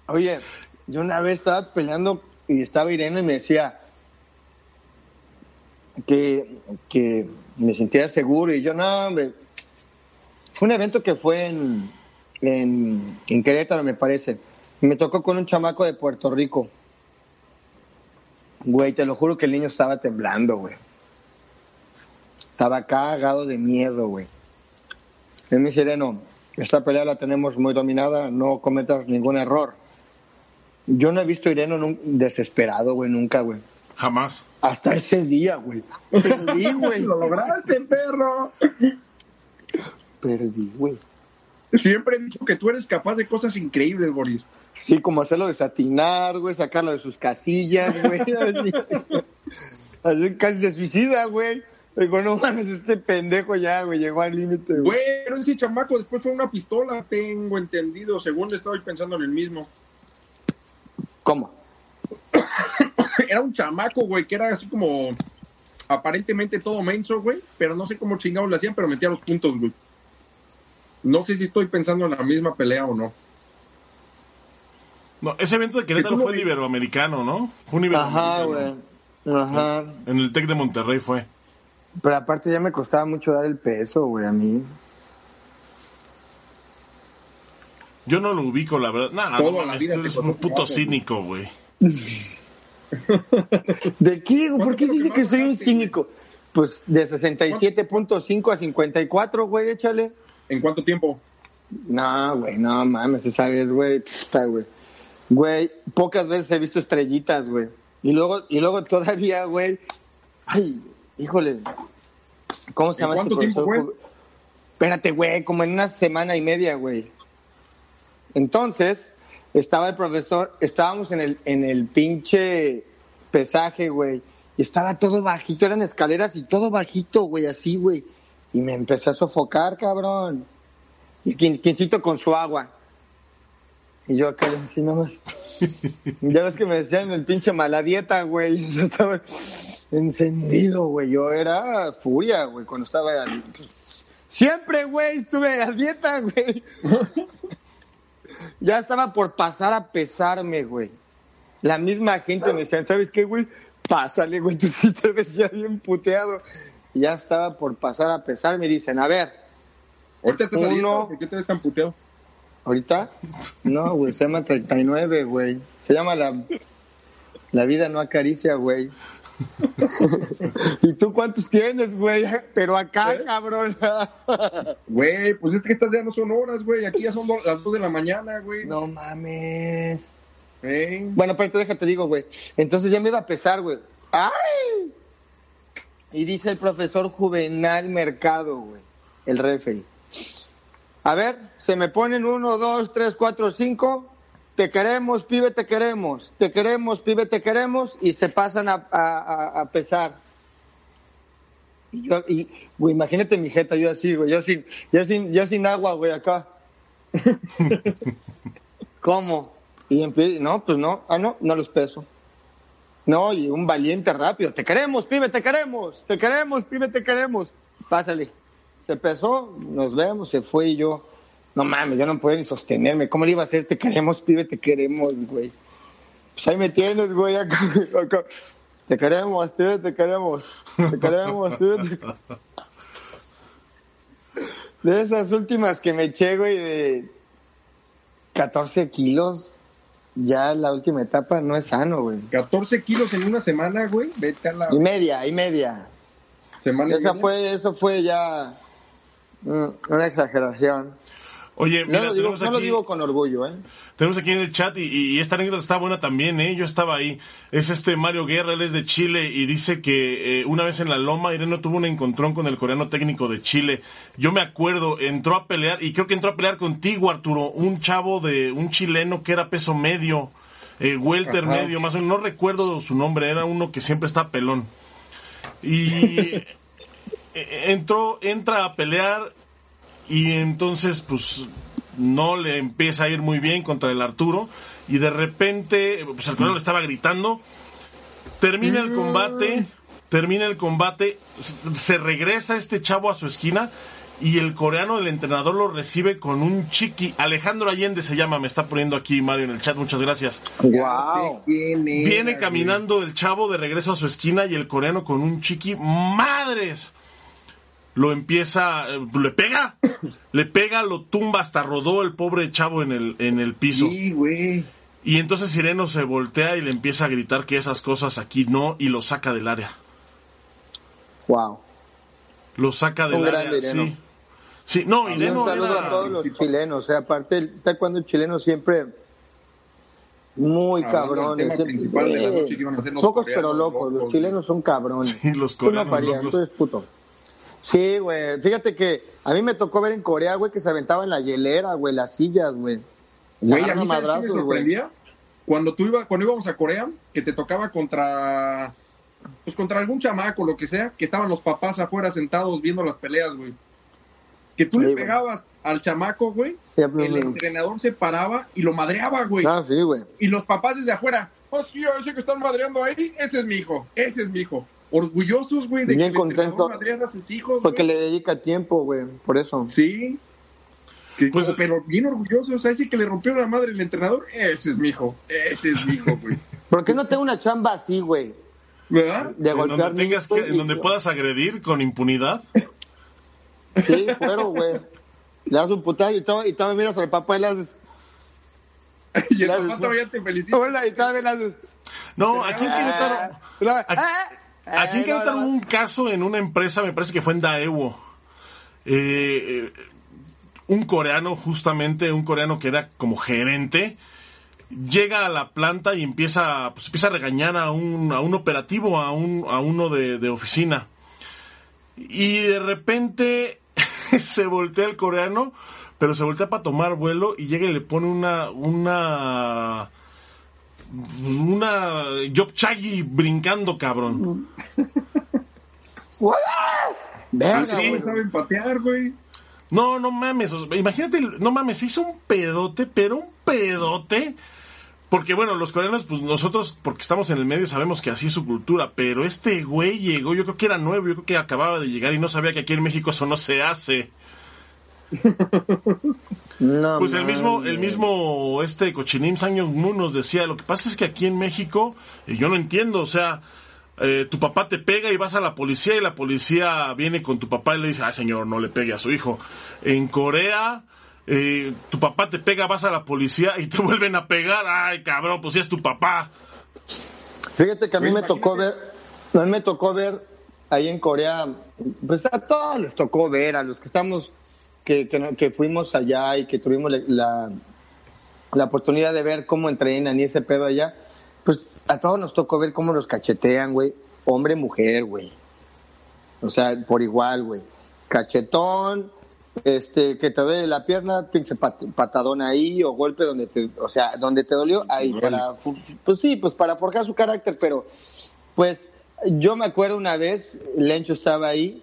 Oye, yo una vez estaba peleando y estaba Irene y me decía que, que me sentía seguro y yo, no, hombre. Fue un evento que fue en, en, en Querétaro, me parece. Me tocó con un chamaco de Puerto Rico. Güey, te lo juro que el niño estaba temblando, güey. Estaba cagado de miedo, güey. Él me dice, Irene, esta pelea la tenemos muy dominada, no cometas ningún error. Yo no he visto a Irene nun- desesperado, güey, nunca, güey. Jamás. Hasta ese día, güey. Perdí, güey. Lo lograste, perro. Perdí, güey. Siempre he dicho que tú eres capaz de cosas increíbles, Boris. Sí, como hacerlo desatinar, güey, sacarlo de sus casillas, güey. Así, casi se suicida, güey. Digo, no mames, este pendejo ya, güey, llegó al límite, güey. Güey, pero ese chamaco después fue una pistola, tengo entendido. Según estoy pensando en el mismo. ¿Cómo? Era un chamaco, güey, que era así como aparentemente todo menso, güey. Pero no sé cómo chingados le hacían, pero metía los puntos, güey. No sé si estoy pensando en la misma pelea o no. No, ese evento de Querétaro ¿Y tú fue vi? iberoamericano, ¿no? Fue un Ajá, güey. Ajá. En el TEC de Monterrey fue. Pero aparte ya me costaba mucho dar el peso, güey, a mí. Yo no lo ubico, la verdad. Nah, Toda no tú eres un puto cínico, güey. ¿De qué? ¿Por qué ¿Cuánto dice que soy un cínico? Pues de 67.5 a 54, güey, échale. ¿En cuánto tiempo? No, güey, no mames, esa vez, güey, puta, güey. Güey, pocas veces he visto estrellitas, güey. Y luego, y luego todavía, güey. Ay, híjole. ¿Cómo se ¿En llama este cuánto tiempo profesor? Espérate, güey, como en una semana y media, güey. Entonces, estaba el profesor, estábamos en el, en el pinche pesaje, güey. Y estaba todo bajito, eran escaleras y todo bajito, güey, así, güey. Y me empecé a sofocar, cabrón. Y quin- quincito con su agua. Y yo acá así nomás. ya ves que me decían el pinche mala dieta, güey. Yo estaba encendido, güey. Yo era furia, güey, cuando estaba... Siempre, güey, estuve a dieta, güey. ya estaba por pasar a pesarme, güey. La misma gente me decían, ¿sabes qué, güey? Pásale, güey, tú sí te ves ya bien puteado. Ya estaba por pasar a pesarme y dicen, a ver, ¿Ahorita estás Uno. qué te ves tan puteado? ¿Ahorita? No, güey, se llama 39, güey. Se llama la... La vida no acaricia, güey. ¿Y tú cuántos tienes, güey? Pero acá, ¿Eh? cabrón. Güey, pues es que estas ya no son horas, güey. Aquí ya son las dos de la mañana, güey. no mames. ¿Eh? Bueno, pero déjate digo, güey. Entonces ya me iba a pesar, güey. ¡Ay! Y dice el profesor Juvenal Mercado, güey. El referee. A ver, se me ponen uno, dos, tres, cuatro, cinco. Te queremos, pibe, te queremos. Te queremos, pibe, te queremos. Y se pasan a, a- pesar. Y, yo- y, güey, imagínate mi jeta, yo así, güey. Yo sin, yo sin, yo sin agua, güey, acá. ¿Cómo? Y empie- no, pues no, ah, no, no los peso. No, y un valiente rápido. Te queremos, pibe, te queremos. Te queremos, pibe, te queremos. Pásale. Se pesó, nos vemos, se fue y yo. No mames, yo no puedo ni sostenerme. ¿Cómo le iba a hacer? Te queremos, pibe, te queremos, güey. Pues ahí me tienes, güey. acá, acá. Te queremos, pibe, te queremos. Te queremos, pibe. De esas últimas que me eché, güey, de 14 kilos, ya la última etapa no es sano, güey. 14 kilos en una semana, güey. Vete a la Y media, y media. semana. y Esa media. fue, eso fue ya mm, una exageración. Oye, No, mira, lo digo, tenemos no lo digo con orgullo, ¿eh? tenemos aquí en el chat y, y esta anécdota está buena también, ¿eh? Yo estaba ahí. Es este Mario Guerra, él es de Chile y dice que eh, una vez en la Loma, Irene tuvo un encontrón con el coreano técnico de Chile. Yo me acuerdo, entró a pelear y creo que entró a pelear contigo, Arturo, un chavo de un chileno que era peso medio, eh, welter Ajá. medio, más o menos. No recuerdo su nombre, era uno que siempre está pelón. Y eh, entró, entra a pelear y entonces pues no le empieza a ir muy bien contra el Arturo y de repente pues el coreano le estaba gritando. Termina el combate termina el combate se regresa este chavo a su esquina y el coreano el entrenador lo recibe con un chiqui. Alejandro Allende se llama me está poniendo aquí Mario en el chat muchas gracias. Wow. Viene caminando el chavo de regreso a su esquina y el coreano con un chiqui, madres. Lo empieza, eh, le pega, le pega, lo tumba, hasta rodó el pobre chavo en el, en el piso. Sí, güey. Y entonces Sireno se voltea y le empieza a gritar que esas cosas aquí no y lo saca del área. Wow. Lo saca del Un área, grande Ireno. sí. Sí, no, Y Ireno un saludo era- a todos los chilenos. O sea, aparte, el taekwondo chileno siempre muy cabrones. siempre- principal de la eh, noche que iban a ser los Pocos coreanos pero locos. Los locos, chilenos son cabrones. Sí, los Tú no coreanos farías, locos. tú eres puto. Sí, güey. Fíjate que a mí me tocó ver en Corea, güey, que se aventaba en la hielera, güey, las sillas, güey. Güey, a agarran mí ¿sabes qué me sorprendía? Cuando tú iba, cuando íbamos a Corea, que te tocaba contra pues contra algún chamaco, lo que sea, que estaban los papás afuera sentados viendo las peleas, güey. Que tú Sí, le pegabas al chamaco, güey, Sí, el pues, entrenador se paraba y lo madreaba, güey. Ah, sí, güey. Y los papás desde afuera, hostia, ese que están madreando ahí, ese es mi hijo, ese es mi hijo. Orgullosos, güey, de Bien que contento. madreara a sus hijos, Porque güey. le dedica tiempo, güey. Por eso. Sí. Que- Pues- pero bien orgullosos, a ese que le rompió la madre el entrenador, ese es mi hijo, ese es mi hijo, güey. ¿Por qué no tengo una chamba así, güey? ¿Verdad? De en golpear donde tengas que, niños en donde puedas agredir con impunidad. Sí, fuero, güey. Le das un putazo y todo, y todavía miras al papá y le haces. Y el papá todavía te felicita. Hola, y todavía le haces. No, aquí en Querétaro. Ah, Aquí- ah, Aquí en Querétaro no, hubo no. un caso en una empresa, me parece que fue en Daewoo. Eh, eh, un coreano, justamente, un coreano que era como gerente, llega a la planta y empieza, pues, empieza a regañar a un, a un operativo, a, un, a uno de, de oficina. Y de repente se voltea el coreano, pero se voltea para tomar vuelo y llega y le pone una, una, una Job Chagi brincando, cabrón. Verga, sí. güey. No saben patear, güey. No, no mames, o sea, imagínate, no mames, se hizo un pedote, pero un pedote. Porque bueno, los coreanos, pues nosotros, porque estamos en el medio, sabemos que así es su cultura, pero este güey llegó, yo creo que era nuevo, yo creo que acababa de llegar y no sabía que aquí en México eso no se hace. No, Pues el mismo, el mismo, este Cochinim Sang Moon nos decía, lo que pasa es que aquí en México, eh, yo no entiendo, o sea, eh, tu papá te pega y vas a la policía y la policía viene con tu papá y le dice, ah señor, no le pegue a su hijo. En Corea, eh, tu papá te pega, vas a la policía y te vuelven a pegar, ay cabrón, pues sí es tu papá. Fíjate que a mí me tocó ver, a mí me tocó ver ahí en Corea, pues a todos les tocó ver, a los que estamos, que, que, que fuimos allá y que tuvimos la, la, oportunidad de ver cómo entrenan y ese pedo allá, pues a todos nos tocó ver cómo los cachetean, güey, hombre, mujer, güey. O sea, por igual, güey. Cachetón, este, que te duele la pierna, pinche pat- patadón ahí, o golpe donde te, o sea, donde te dolió, ahí, para, pues sí, pues para forjar su carácter, pero, pues, yo me acuerdo una vez, Lencho estaba ahí,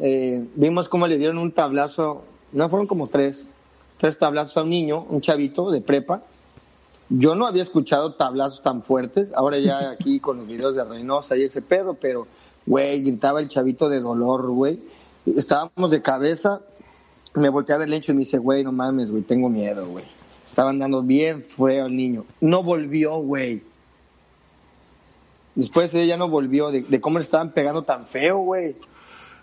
eh, vimos cómo le dieron un tablazo, no, fueron como tres, tres tablazos a un niño, un chavito de prepa, yo no había escuchado tablazos tan fuertes, ahora ya aquí con los videos de Reynosa y ese pedo, pero, güey, gritaba el chavito de dolor, güey. Estábamos de cabeza, me volteé a ver Lencho y me dice, güey, no mames, güey, tengo miedo, güey. Estaban dando bien feo al niño. No volvió, güey. Después ella no volvió, de, de cómo le estaban pegando tan feo, güey.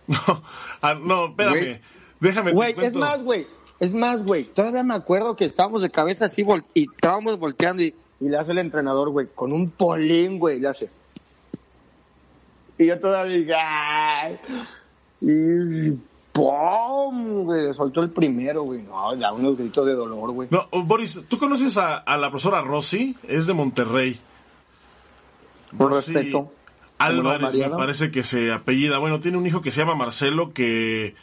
No, ah, no, espérame. Güey. Déjame Güey, es más, güey. Es más, güey. Todavía me acuerdo que estábamos de cabeza así vol- y estábamos volteando y, y le hace el entrenador, güey, con un polín, güey, le hace. Y yo todavía dije, "Ay". Y ¡pum! Güey, le soltó el primero, güey. No, da unos gritos de dolor, güey. No, Boris, ¿tú conoces a, a la profesora Rosy? Es de Monterrey. Rosy respeto. Álvarez, me parece que se apellida. Bueno, tiene un hijo que se llama Marcelo que.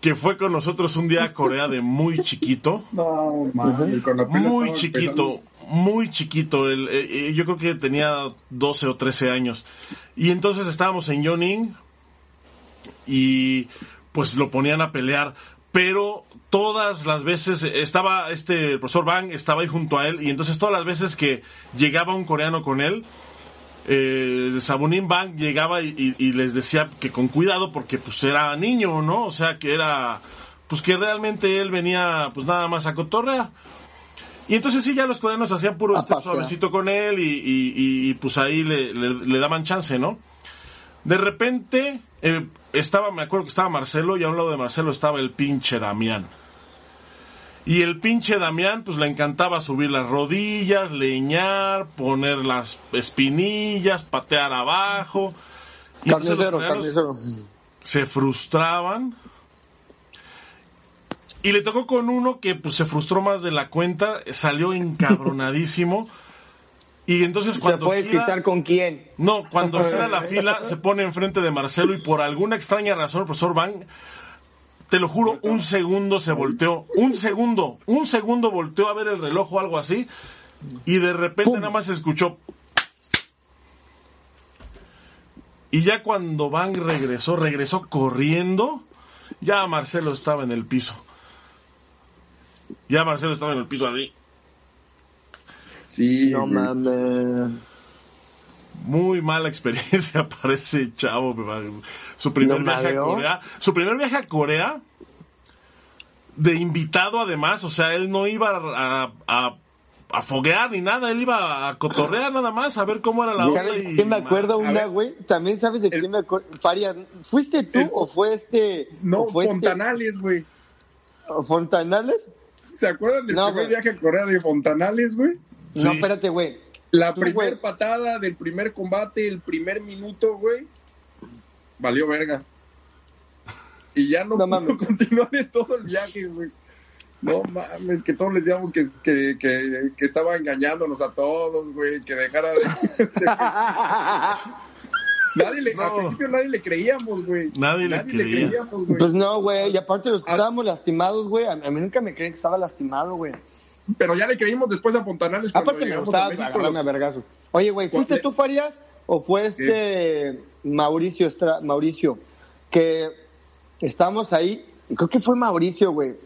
Que fue con nosotros un día a Corea de muy chiquito. No, mames, con la pila Muy chiquito, muy chiquito. Eh, eh, yo creo que tenía 12 o 13 años. Y entonces estábamos en Yoning y pues lo ponían a pelear. Pero todas las veces estaba este el profesor Bang, estaba ahí junto a él. Y entonces todas las veces que llegaba un coreano con él, eh, Sabunin Bang llegaba y, y- y les decía que con cuidado porque pues era niño, ¿no? O sea que era, pues que realmente él venía pues nada más a cotorrear. Y entonces sí, ya los coreanos hacían puro este suavecito con él y, y- y- y, pues ahí le, le- le daban chance, ¿no? De repente eh, estaba, me acuerdo que estaba Marcelo y a un lado de Marcelo estaba el pinche Damián. Y el pinche Damián, pues le encantaba subir las rodillas, leñar, poner las espinillas, patear abajo. Y Carnicero, carnicero. se frustraban. Y le tocó con uno que pues se frustró más de la cuenta, salió encabronadísimo. Y entonces ¿Se cuando puede gira- quitar con quién? no, cuando gira la fila se pone enfrente de Marcelo y por alguna extraña razón el profesor Van, te lo juro, un segundo se volteó, un segundo, un segundo volteó a ver el reloj o algo así y de repente nada más se escuchó. Y ya cuando Van regresó, regresó corriendo, ya Marcelo estaba en el piso. Ya Marcelo estaba en el piso así. Sí, No mames. Muy mala experiencia para ese chavo. Su primer ¿No viaje a? Corea. Su primer viaje a Corea. De invitado además. O sea, él no iba a, a, a foguear ni nada. Él iba a cotorrear nada más. A ver cómo era la onda. ¿Sabes y- quién me acuerdo una, güey? También sabes de El- quién me acuerdo. Farias, ¿fuiste tú El- o fue este? No, o fue este- Fontanales, güey. Fontanales? ¿Se acuerdan del No, primer viaje a Corea de Fontanales, güey? Sí. No, espérate, güey. La Tú, primer güey. patada del primer combate, el primer minuto, güey, valió verga. Y ya no, No pudo continuar en todo el viaje, güey. No mames, que todos les decíamos que, que, que, que estaba engañándonos a todos, güey, que dejara de... nadie le, No. Al principio nadie le creíamos, güey. Nadie le creía. creíamos, güey. Pues no, güey. Y aparte los que Ah. estábamos lastimados, güey. A, a mí nunca me creí que estaba lastimado, güey. Pero ya le creímos después a Fontanales Aparte me gustaba agarrarme a vergazo. Oye, güey, ¿fuiste Pues, tú, Farias? ¿O fue este Mauricio Estra- Mauricio? Que estamos ahí. Creo que fue Mauricio, güey.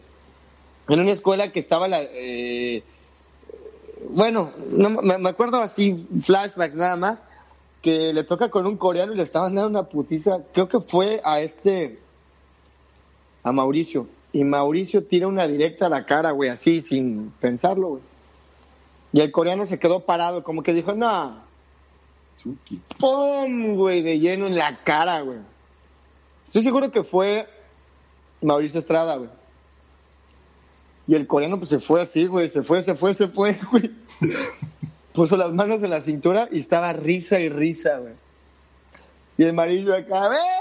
En una escuela que estaba la. eh, bueno, no, me, me acuerdo así, flashbacks nada más. Que le toca con un coreano y le estaban dando una putiza. Creo que fue a este. A Mauricio. Y Mauricio tira una directa a la cara, güey, así, sin pensarlo, güey. Y el coreano se quedó parado, como que dijo, no, Tsuki. ¡pum! güey, de lleno en la cara, güey. Estoy seguro que fue Mauricio Estrada, güey. Y el coreano pues se fue así, güey, se fue, se fue, se fue, güey. puso las manos en la cintura y estaba risa y risa, güey. Y el marido acá, ¡eh!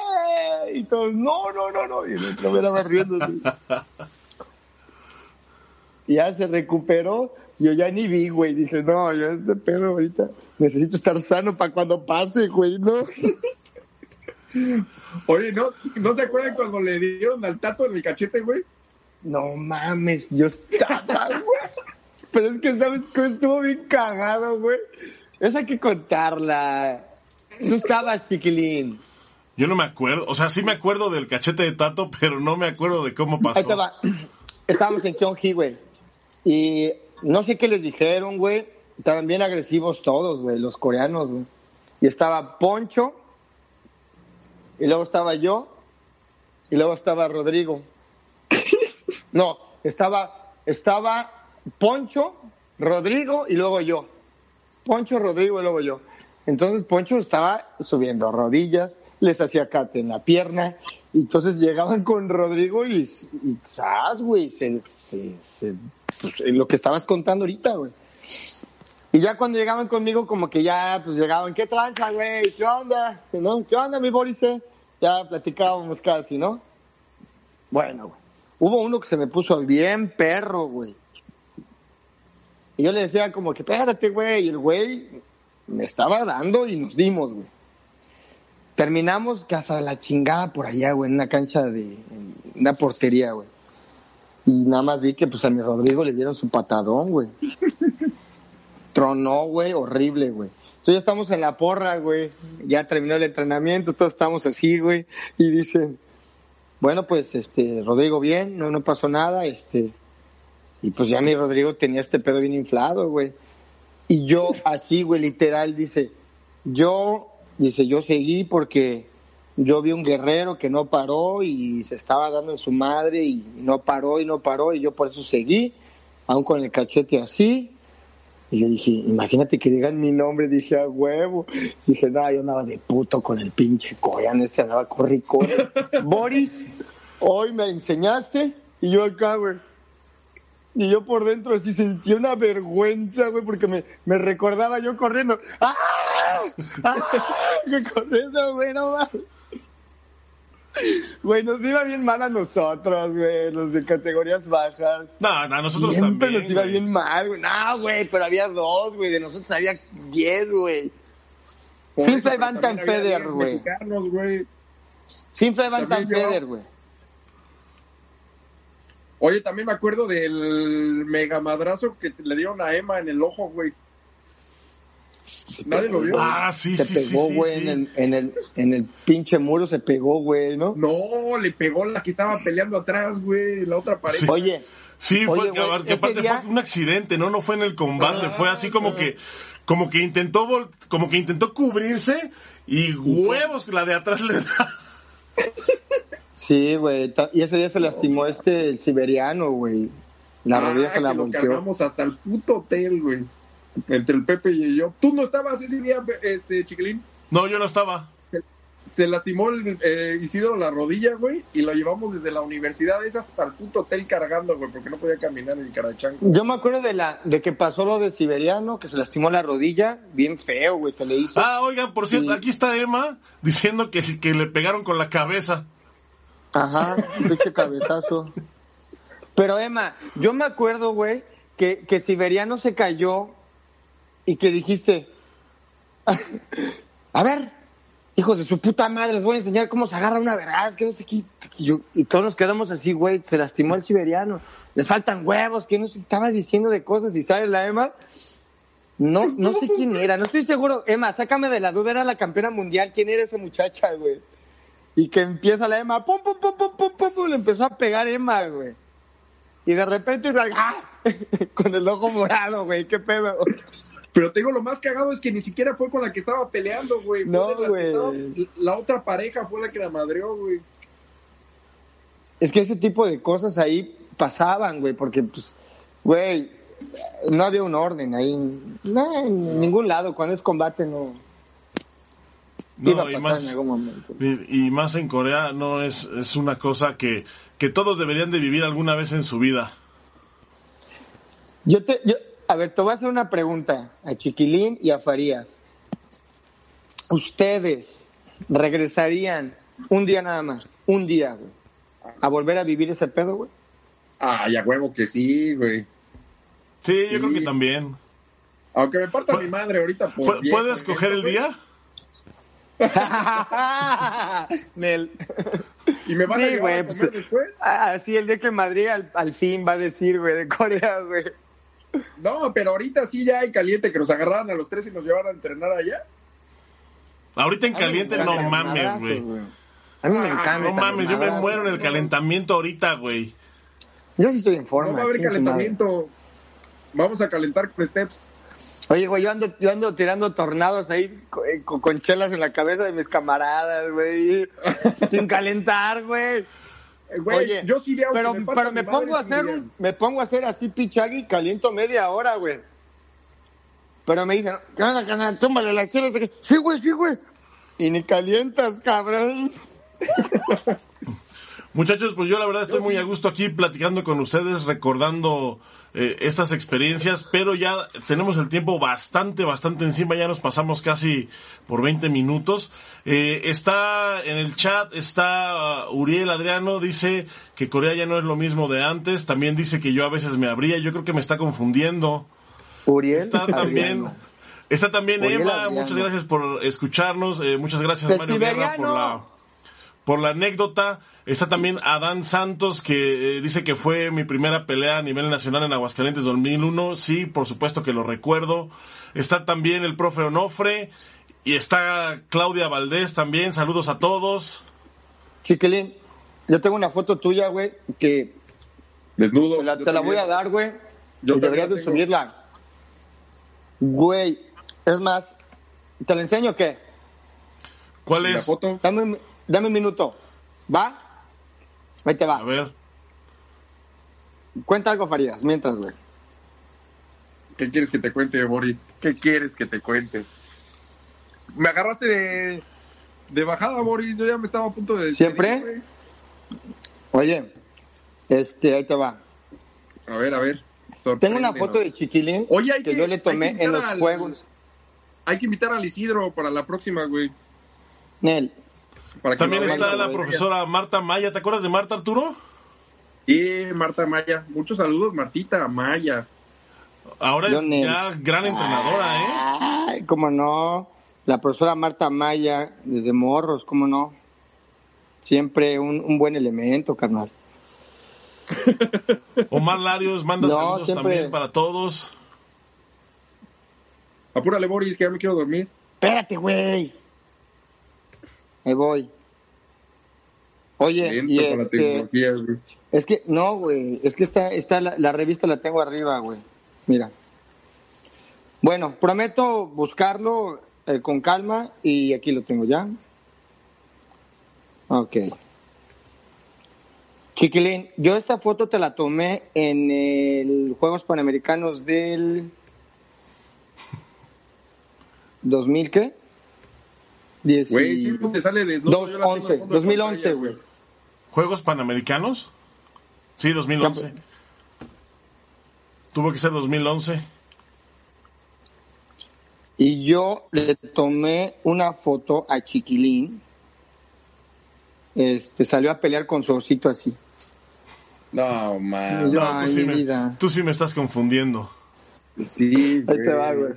Y todos, no, no, no, no. Y el otro me estaba riendo. así. Y ya se recuperó. Yo ya ni vi, güey. Dije, no, yo este pedo ahorita necesito estar sano para cuando pase, güey, ¿no? Oye, ¿no, ¿no se acuerdan cuando le dieron al tato en el cachete, güey? No mames, yo estaba, güey. Pero es que, ¿sabes qué? Estuvo bien cagado, güey. Esa hay que contarla. Tú estabas, chiquilín. Yo no me acuerdo, o sea, sí me acuerdo del cachete de Tato, pero no me acuerdo de cómo Ahí pasó. va. Estábamos en Kyonji, güey. Y no sé qué les dijeron, güey. Estaban bien agresivos todos, güey, los coreanos, güey. Y estaba Poncho, y luego estaba yo, y luego estaba Rodrigo. No, estaba, estaba Poncho, Rodrigo y luego yo. Poncho, Rodrigo y luego yo. Entonces Poncho estaba subiendo rodillas, les hacía cate en la pierna, y entonces llegaban con Rodrigo y, y ¡zas, güey! Se, pues, lo que estabas contando ahorita, güey. Y ya cuando llegaban conmigo, como que ya, pues llegaban, ¿qué tranza, güey? ¿Qué onda? ¿Qué onda, mi Boris? Ya platicábamos casi, ¿no? Bueno, güey. Hubo uno que se me puso bien perro, güey. Y yo le decía como que, espérate, güey. Y el güey me estaba dando y nos dimos, güey. Terminamos casa la chingada por allá, güey, en una cancha de, en una portería, güey. Y nada más vi que pues a mi Rodrigo le dieron su patadón, güey. Tronó, güey, horrible, güey. Entonces ya estamos en la porra, güey. Ya terminó el entrenamiento, todos estamos así, güey. Y dicen, bueno, pues, este, Rodrigo bien, no, no pasó nada, este. Y pues ya mi Rodrigo tenía este pedo bien inflado, güey. Y yo así, güey, literal, dice, yo, dice, yo seguí porque yo vi un guerrero que no paró y se estaba dando en su madre y no paró y no paró y yo por eso seguí, aún con el cachete así. Y yo dije, imagínate que digan mi nombre, dije, a huevo. Dije, no, yo andaba de puto con el pinche coreano, este andaba corre y corre. Boris, hoy me enseñaste y yo acá, güey. Y yo por dentro así sentí una vergüenza, güey, porque me, me recordaba yo corriendo. ¡Ah! ¡Ah! Corriendo, güey, no mames. Güey, nos iba bien mal a nosotros, güey, los de categorías bajas. No, a nosotros Siempre también. nos iba güey. bien mal, güey. No, güey, pero había dos, güey. De nosotros había diez, güey. Eso, Van Tan Feder, güey. Finfly Van Tan. Feder, güey. Oye, también me acuerdo del mega madrazo que le dieron a Emma en el ojo, güey. Nadie lo vio. Ah, sí, se sí, pegó, sí, güey, sí, en, el, en, el, en el pinche muro se pegó, güey, ¿no? No, le pegó la que estaba peleando atrás, güey, la otra pared. Sí. Oye, Sí, fue, Oye, que güey, aparte, ese aparte día- fue un accidente, ¿no? No fue en el combate, Ah, fue así como no. que, como que intentó vol- como que intentó cubrirse y huevos que la de atrás le da. sí, güey. Y ese día se lastimó este, el siberiano, güey. La Ah, rodilla se la que lo volteó. cargamos hasta el puto hotel, güey. Entre el Pepe y yo. ¿Tú no estabas ese día, este, chiquilín? No, yo no estaba. Se lastimó el eh, Isidro la rodilla, güey, y lo llevamos desde la universidad esa hasta el puto hotel cargando, güey, porque no podía caminar en el carachanco. Yo me acuerdo de la de que pasó lo del siberiano, que se lastimó la rodilla, bien feo, güey, se le hizo. Ah, oigan, por cierto, Sí. aquí está Emma diciendo que, que le pegaron con la cabeza. Ajá, pinche cabezazo. Pero Emma, yo me acuerdo, güey, que, que Siberiano se cayó y que dijiste, a ver, hijos de su puta madre, les voy a enseñar cómo se agarra una verdad, que no sé qué. Y, todos nos quedamos así, güey, se lastimó el Siberiano, les faltan huevos, que no sé, estaba diciendo de cosas y sabes la Emma. No, no sé quién era, no estoy seguro. Emma, sácame de la duda, era la campeona mundial. ¿Quién era esa muchacha, güey? Y que empieza la Emma, pum, pum, pum, pum, pum, pum, pum, le empezó a pegar Emma, güey. Y de repente, ¡ah! con el ojo morado, güey, qué pedo. Pero te digo, lo más cagado es que ni siquiera fue con la que estaba peleando, güey. No, güey. La otra pareja fue la que la madreó, güey. Es que ese tipo de cosas ahí pasaban, güey, porque, pues, güey, no había un orden ahí. No, en ningún lado, cuando es combate no, iba No, a y pasar más, en algún momento. y, y más en Corea no es, es una cosa que, que todos deberían de vivir alguna vez en su vida. Yo te, yo, A ver, te voy a hacer una pregunta a Chiquilín y a Farías. ¿Ustedes regresarían un día nada más, un día, güey, a volver a vivir ese pedo, güey? Ay, a huevo que sí, güey. Sí, yo Sí. creo que también. Aunque me parta mi madre ahorita. por ¿Pu- viejo, ¿Puedes escoger el güey, día? Nel. Y me van a Sí, llevar güey, a pues, comer después. Ah, sí, el día que Madrid al, al fin va a decir, güey, de Corea, güey. No, pero ahorita sí ya hay caliente que nos agarraran a los tres y nos llevaran a entrenar allá. Ahorita en A caliente no mames, güey. A mí me Ah, encanta. No mames, yo me muero en el calentamiento ahorita, güey. Yo sí estoy en forma. no va a haber calentamiento. Vamos a calentar con steps. Oye, güey, yo ando, yo ando tirando tornados ahí eh, con, con chelas en la cabeza de mis camaradas, güey. sin calentar, güey. Eh, Güey, Oye, yo sí aunque pero, parta pero me pongo a hacer un, me pongo a hacer así pichagui y caliento media hora, güey. Pero me dicen, ¿qué onda, carnal? Túmbale las chelas. Sí, güey, sí, güey. Y ni calientas, cabrón. Muchachos, pues yo la verdad estoy muy a gusto aquí platicando con ustedes, recordando eh, estas experiencias, pero ya tenemos el tiempo bastante, bastante encima, ya nos pasamos casi por 20 minutos. Eh, está en el chat, está uh, Uriel Adriano, dice que Corea ya no es lo mismo de antes, también dice que yo a veces me abría, yo creo que me está confundiendo. Uriel. Está también... Está también Uriel Emma, Adriano. muchas gracias por escucharnos, eh, muchas gracias Mario Guerra por la por la anécdota. Está también Adán Santos, que eh, dice que fue mi primera pelea a nivel nacional en Aguascalientes 2001. Sí, por supuesto que lo recuerdo. Está también el profe Onofre. Y está Claudia Valdés también. Saludos a todos. Chiquilín, yo tengo una foto tuya, güey, que Desnudo. te la, te la voy a dar, güey. Yo Y deberías de subirla. Güey, es más, ¿te la enseño o qué? ¿Cuál ¿Y La es? foto. Dame, un- dame un minuto. ¿Va? Ahí te A va. ver. Cuenta algo, Farías, mientras, güey. ¿Qué quieres que te cuente, Boris? ¿Qué quieres que te cuente? Me agarraste de, de bajada, Boris. Yo ya me estaba a punto de. ¿Siempre? Oye, este, ahí te va. A ver, a ver. Tengo una foto de Chiquilín Oye, que, que- yo le tomé en los al- juegos. Hay que invitar al Isidro para la próxima, güey. Nel, Para que También está la profesora Marta Maya. ¿Te acuerdas de Marta Arturo? Y Marta Maya. Muchos saludos, Martita Maya. Ahora es ya gran entrenadora, ¿eh? Ay, cómo no. La profesora Marta Maya, desde Morros, cómo no. Siempre un, un buen elemento, carnal. Omar Larios manda No, saludos siempre- también para todos. Apúrale, Boris, que ya me quiero dormir. Espérate, güey. Ahí voy. Oye, Lento y este, es que, no, güey, es que está, está la, la revista la tengo arriba, güey. Mira. Bueno, prometo buscarlo eh, con calma y aquí lo tengo ya. Ok. Chiquilín, yo esta foto te la tomé en el Juegos Panamericanos del 2000, ¿qué? Güey, y- sí, te sale desnudo. yo la tengo 2011, al fondo de 2011, pantalla, güey. ¿Juegos Panamericanos? Sí, 2011. Tuvo que ser 2011. Y yo le tomé una foto a Chiquilín. Este, salió a pelear con su osito así. No, man. Yo, No, ay, tú, sí mi me, vida. tú sí me estás confundiendo. Sí, Ahí te va, güey.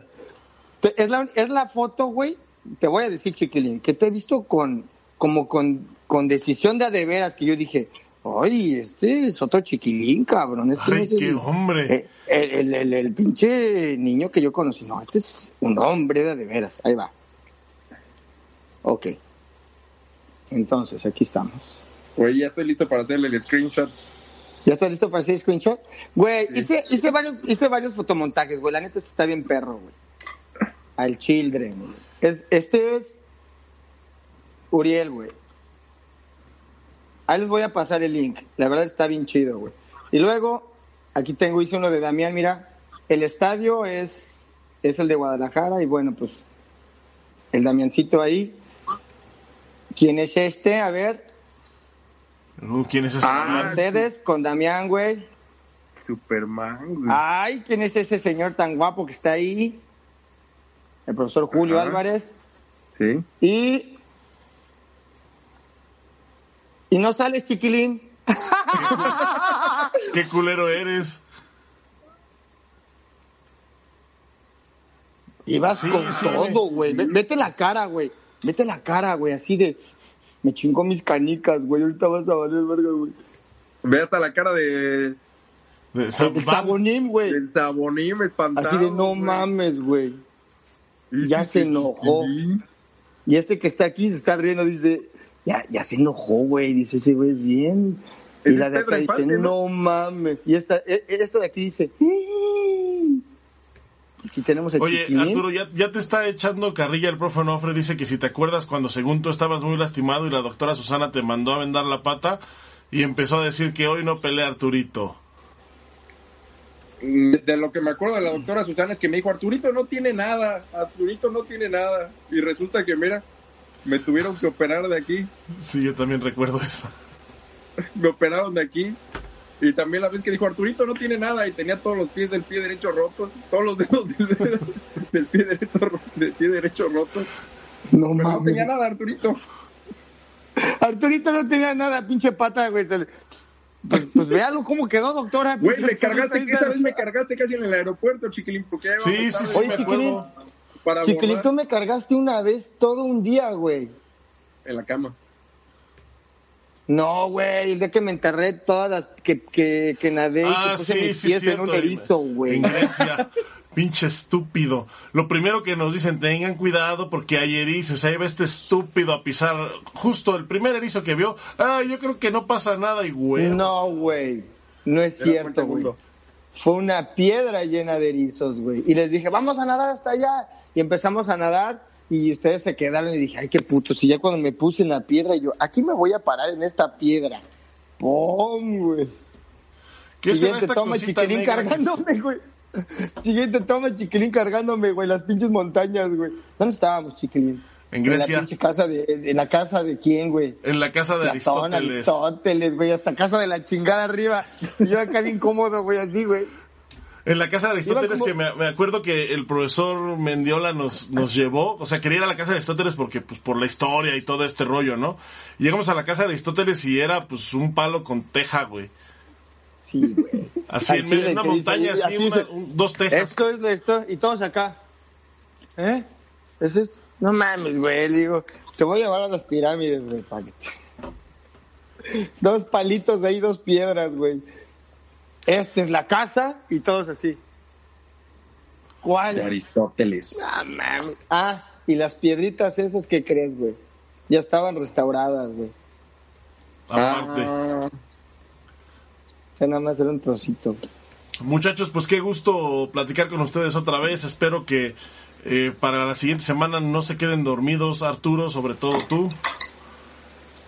Es la, es la foto, güey. Te voy a decir, Chiquilín, que te he visto con, como con, con decisión de a de veras, que yo dije, ay, este es otro Chiquilín, cabrón. Este no es el- qué hombre. eh, el, el, el- el pinche niño que yo conocí. No, este es un hombre de a de veras. Ahí va. Ok. Entonces, aquí estamos. Güey, ya estoy listo para hacerle el screenshot. ¿Ya estás listo para hacer screenshot? Güey, Sí. hice, hice, varios, hice varios fotomontajes, güey. La neta está bien perro, güey. Al Children, güey. Es, este es Uriel, güey. Ahí les voy a pasar el link. La verdad está bien chido, güey. Y luego, aquí tengo, hice uno de Damián, mira. El estadio es, es el de Guadalajara y bueno, pues el Damiancito ahí. ¿Quién es este? A ver, Uh, ¿Quién es ese? Ah, Mercedes con Damián, güey. Superman, güey. Ay, ¿quién es ese señor tan guapo que está ahí? El profesor Julio Ajá. Álvarez. Sí. Y. Y no sales, chiquilín. Qué culero eres. Y vas Sí, con sí, todo, güey. Ve- Vete la cara, güey. Vete la cara, güey. Así de. Me chingó mis canicas, güey. Ahorita vas a valer verga, güey. Ve hasta la cara de De- El sabonín, güey. del sabonín espantado. Así de no mames, güey. Y ya se enojó. Y este que está aquí se está riendo, dice. Ya, ya se enojó, güey. Dice, ese güey es bien. Y la de acá dice, Infante, no mames. Y esta, e- e- esta de aquí dice. "Mm". Aquí tenemos el Oye, chiquilín. Arturo, ya, ya te está echando carrilla el profe Onofre. Dice que si te acuerdas cuando según tú estabas muy lastimado y la doctora Susana te mandó a vendar la pata y empezó a decir que hoy no pelea Arturito. Mm, De lo que me acuerdo de la doctora Susana es que me dijo, Arturito no tiene nada, Arturito no tiene nada. Y resulta que, mira, me tuvieron que operar de aquí, Sí, yo también recuerdo eso. me operaron de aquí. Y también la vez que dijo, Arturito no tiene nada y tenía todos los pies del pie derecho rotos, todos los dedos del, pie, derecho, del pie derecho rotos. No Pero no mames. tenía nada, Arturito. Arturito no tenía nada, pinche pata, güey. Pues, pues véalo cómo quedó, doctora. Güey, Pinche me cargaste, esa vez me cargaste casi en el aeropuerto, chiquilín, porque ya Sí, sí, sí, Oye, me chiquilín. para Chiquilín, tú me cargaste una vez todo un día, güey. en la cama. No, güey, el día que me enterré todas las que, que, que nadé y Ah, que puse sí, mis sí, pies en cierto. un erizo, güey. En Grecia. Pinche estúpido. Lo primero que nos dicen, tengan cuidado porque hay erizos. Ahí va este estúpido a pisar justo el primer erizo que vio. Ah, yo creo que no pasa nada y güey. No, güey. No es Era cierto, güey. Fue una piedra llena de erizos, güey. Y les dije, vamos a nadar hasta allá. Y empezamos a nadar y ustedes se quedaron y dije, ay, qué putos. Y ya cuando me puse en la piedra, yo, aquí me voy a parar en esta piedra. ¡Pum, güey! ¿Qué será Siguiente esta toma, cosita chiquilín cargándome, güey. Siguiente toma, chiquilín cargándome, güey. Las pinches montañas, güey. ¿Dónde estábamos, chiquilín? En Grecia. En la pinche casa de, en la casa de quién, güey. En la casa de Aristóteles. Aristóteles, güey, hasta casa de la chingada arriba. Y yo acá bien cómodo, güey, así, güey. En la casa de Aristóteles, como- que me, me acuerdo que el profesor Mendiola nos, nos llevó, o sea, quería ir a la casa de Aristóteles porque, pues, por la historia y todo este rollo, ¿no? Llegamos a la casa de Aristóteles y era, pues, un palo con teja, güey. Güey. Así, en medio de chile, una que dice, montaña, así, así una- dice, un- dos tejas. Esto es esto, y todos acá. ¿Eh? ¿Es esto? No mames, güey, le digo, te voy a llevar a las pirámides, güey, Dos palitos ahí, dos piedras, güey. Esta es la casa y todos así. ¿Cuál? De Aristóteles. Ah, mames. Ah, y las piedritas esas, ¿qué crees, güey? Ya estaban restauradas, güey. Aparte. Ah, sea, nada más era un trocito. Muchachos, pues qué gusto platicar con ustedes otra vez. Espero que eh, para la siguiente semana no se queden dormidos, Arturo, sobre todo tú.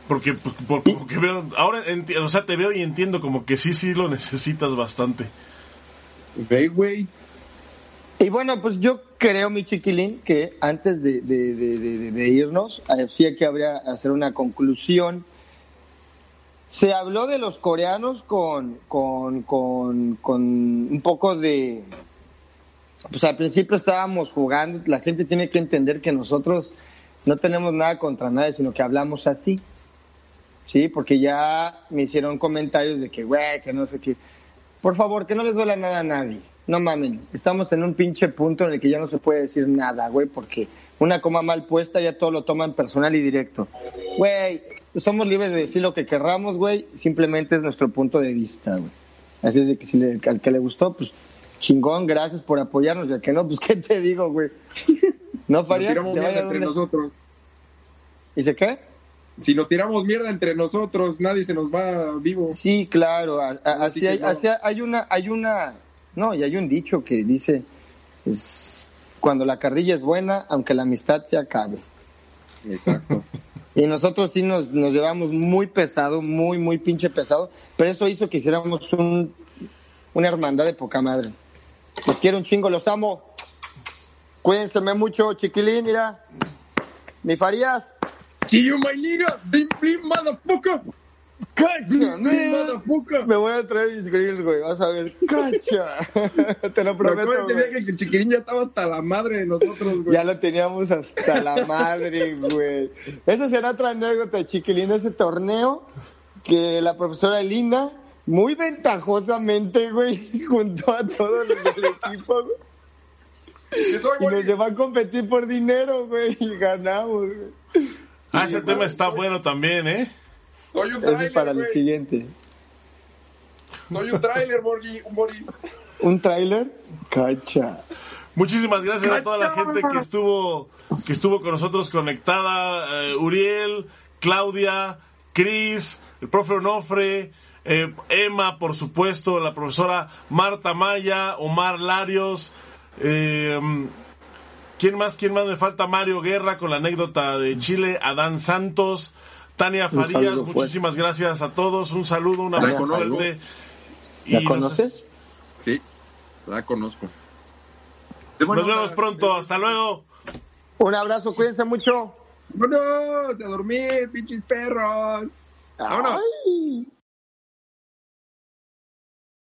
Porque, pues, por- porque veo, ahora, enti- o sea, te veo y entiendo como que sí, sí lo necesitas bastante. ve, güey. Y bueno, pues yo creo, mi chiquilín, que antes de, de- de- de- de irnos, eh, sí que habría hacer una conclusión. Se habló de los coreanos con, con, con, con un poco de... Pues al principio estábamos jugando, la gente tiene que entender que nosotros no tenemos nada contra nadie, sino que hablamos así. Sí, porque ya me hicieron comentarios de que, güey, que no sé qué. Por favor, que no les duela nada a nadie. No mamen. Estamos en un pinche punto en el que ya no se puede decir nada, güey, porque una coma mal puesta ya todo lo toman personal y directo. Güey, somos libres de decir lo que querramos, güey. Simplemente es nuestro punto de vista, güey. Así es de que si le- al que le gustó, pues chingón, gracias por apoyarnos. Y al que no, pues qué te digo, güey. No faría que tiramos se mierda vaya entre donde... nosotros. ¿Dice qué? Si nos tiramos mierda entre nosotros, nadie se nos va vivo. Sí, claro, a- a- Así así que hay, no. así hay una, hay una, no, y hay un dicho que dice, es cuando la carrilla es buena, aunque la amistad se acabe. Exacto. Y nosotros sí nos, nos llevamos muy pesado, muy, muy pinche pesado, pero eso hizo que hiciéramos un, una hermandad de poca madre. Los quiero un chingo, los amo. Cuídense mucho, chiquilín, mira. Mi Farías. See you, my nigga. Blim, blim, motherfucker. ¡Cacha! Me voy a traer mis grills, güey. Vas a ver. ¡Cacha! Te lo prometo. Que el chiquirín ya estaba hasta la madre de nosotros, güey. Ya lo teníamos hasta la madre, güey. Esa será otra anécdota, chiquilín, ese torneo que la profesora Linda, muy ventajosamente, güey, juntó a todos los del equipo, güey. Y nos llevó a competir por dinero, güey, y ganamos, güey. Ah, ese tema está bueno también, ¿eh? Soy un Eso es trailer, para el siguiente. Soy un trailer, Boris. ¿Un tráiler? Cacha. Muchísimas gracias a toda la gente que estuvo que estuvo con nosotros conectada, eh, Uriel, Claudia, Cris, el profe Onofre, eh, Emma, por supuesto, la profesora Marta Maya, Omar Larios, eh, ¿quién más? ¿Quién más me falta? Mario Guerra con la anécdota de Chile, Adán Santos, Tania Farías, fuerte. muchísimas gracias a todos, un saludo, un abrazo fuerte. ¿La Y nos- conoces? Sí, la conozco. Nos vemos pronto, hasta luego. Un abrazo, cuídense mucho. Vámonos a dormir, pinches perros. Vámonos. Ay.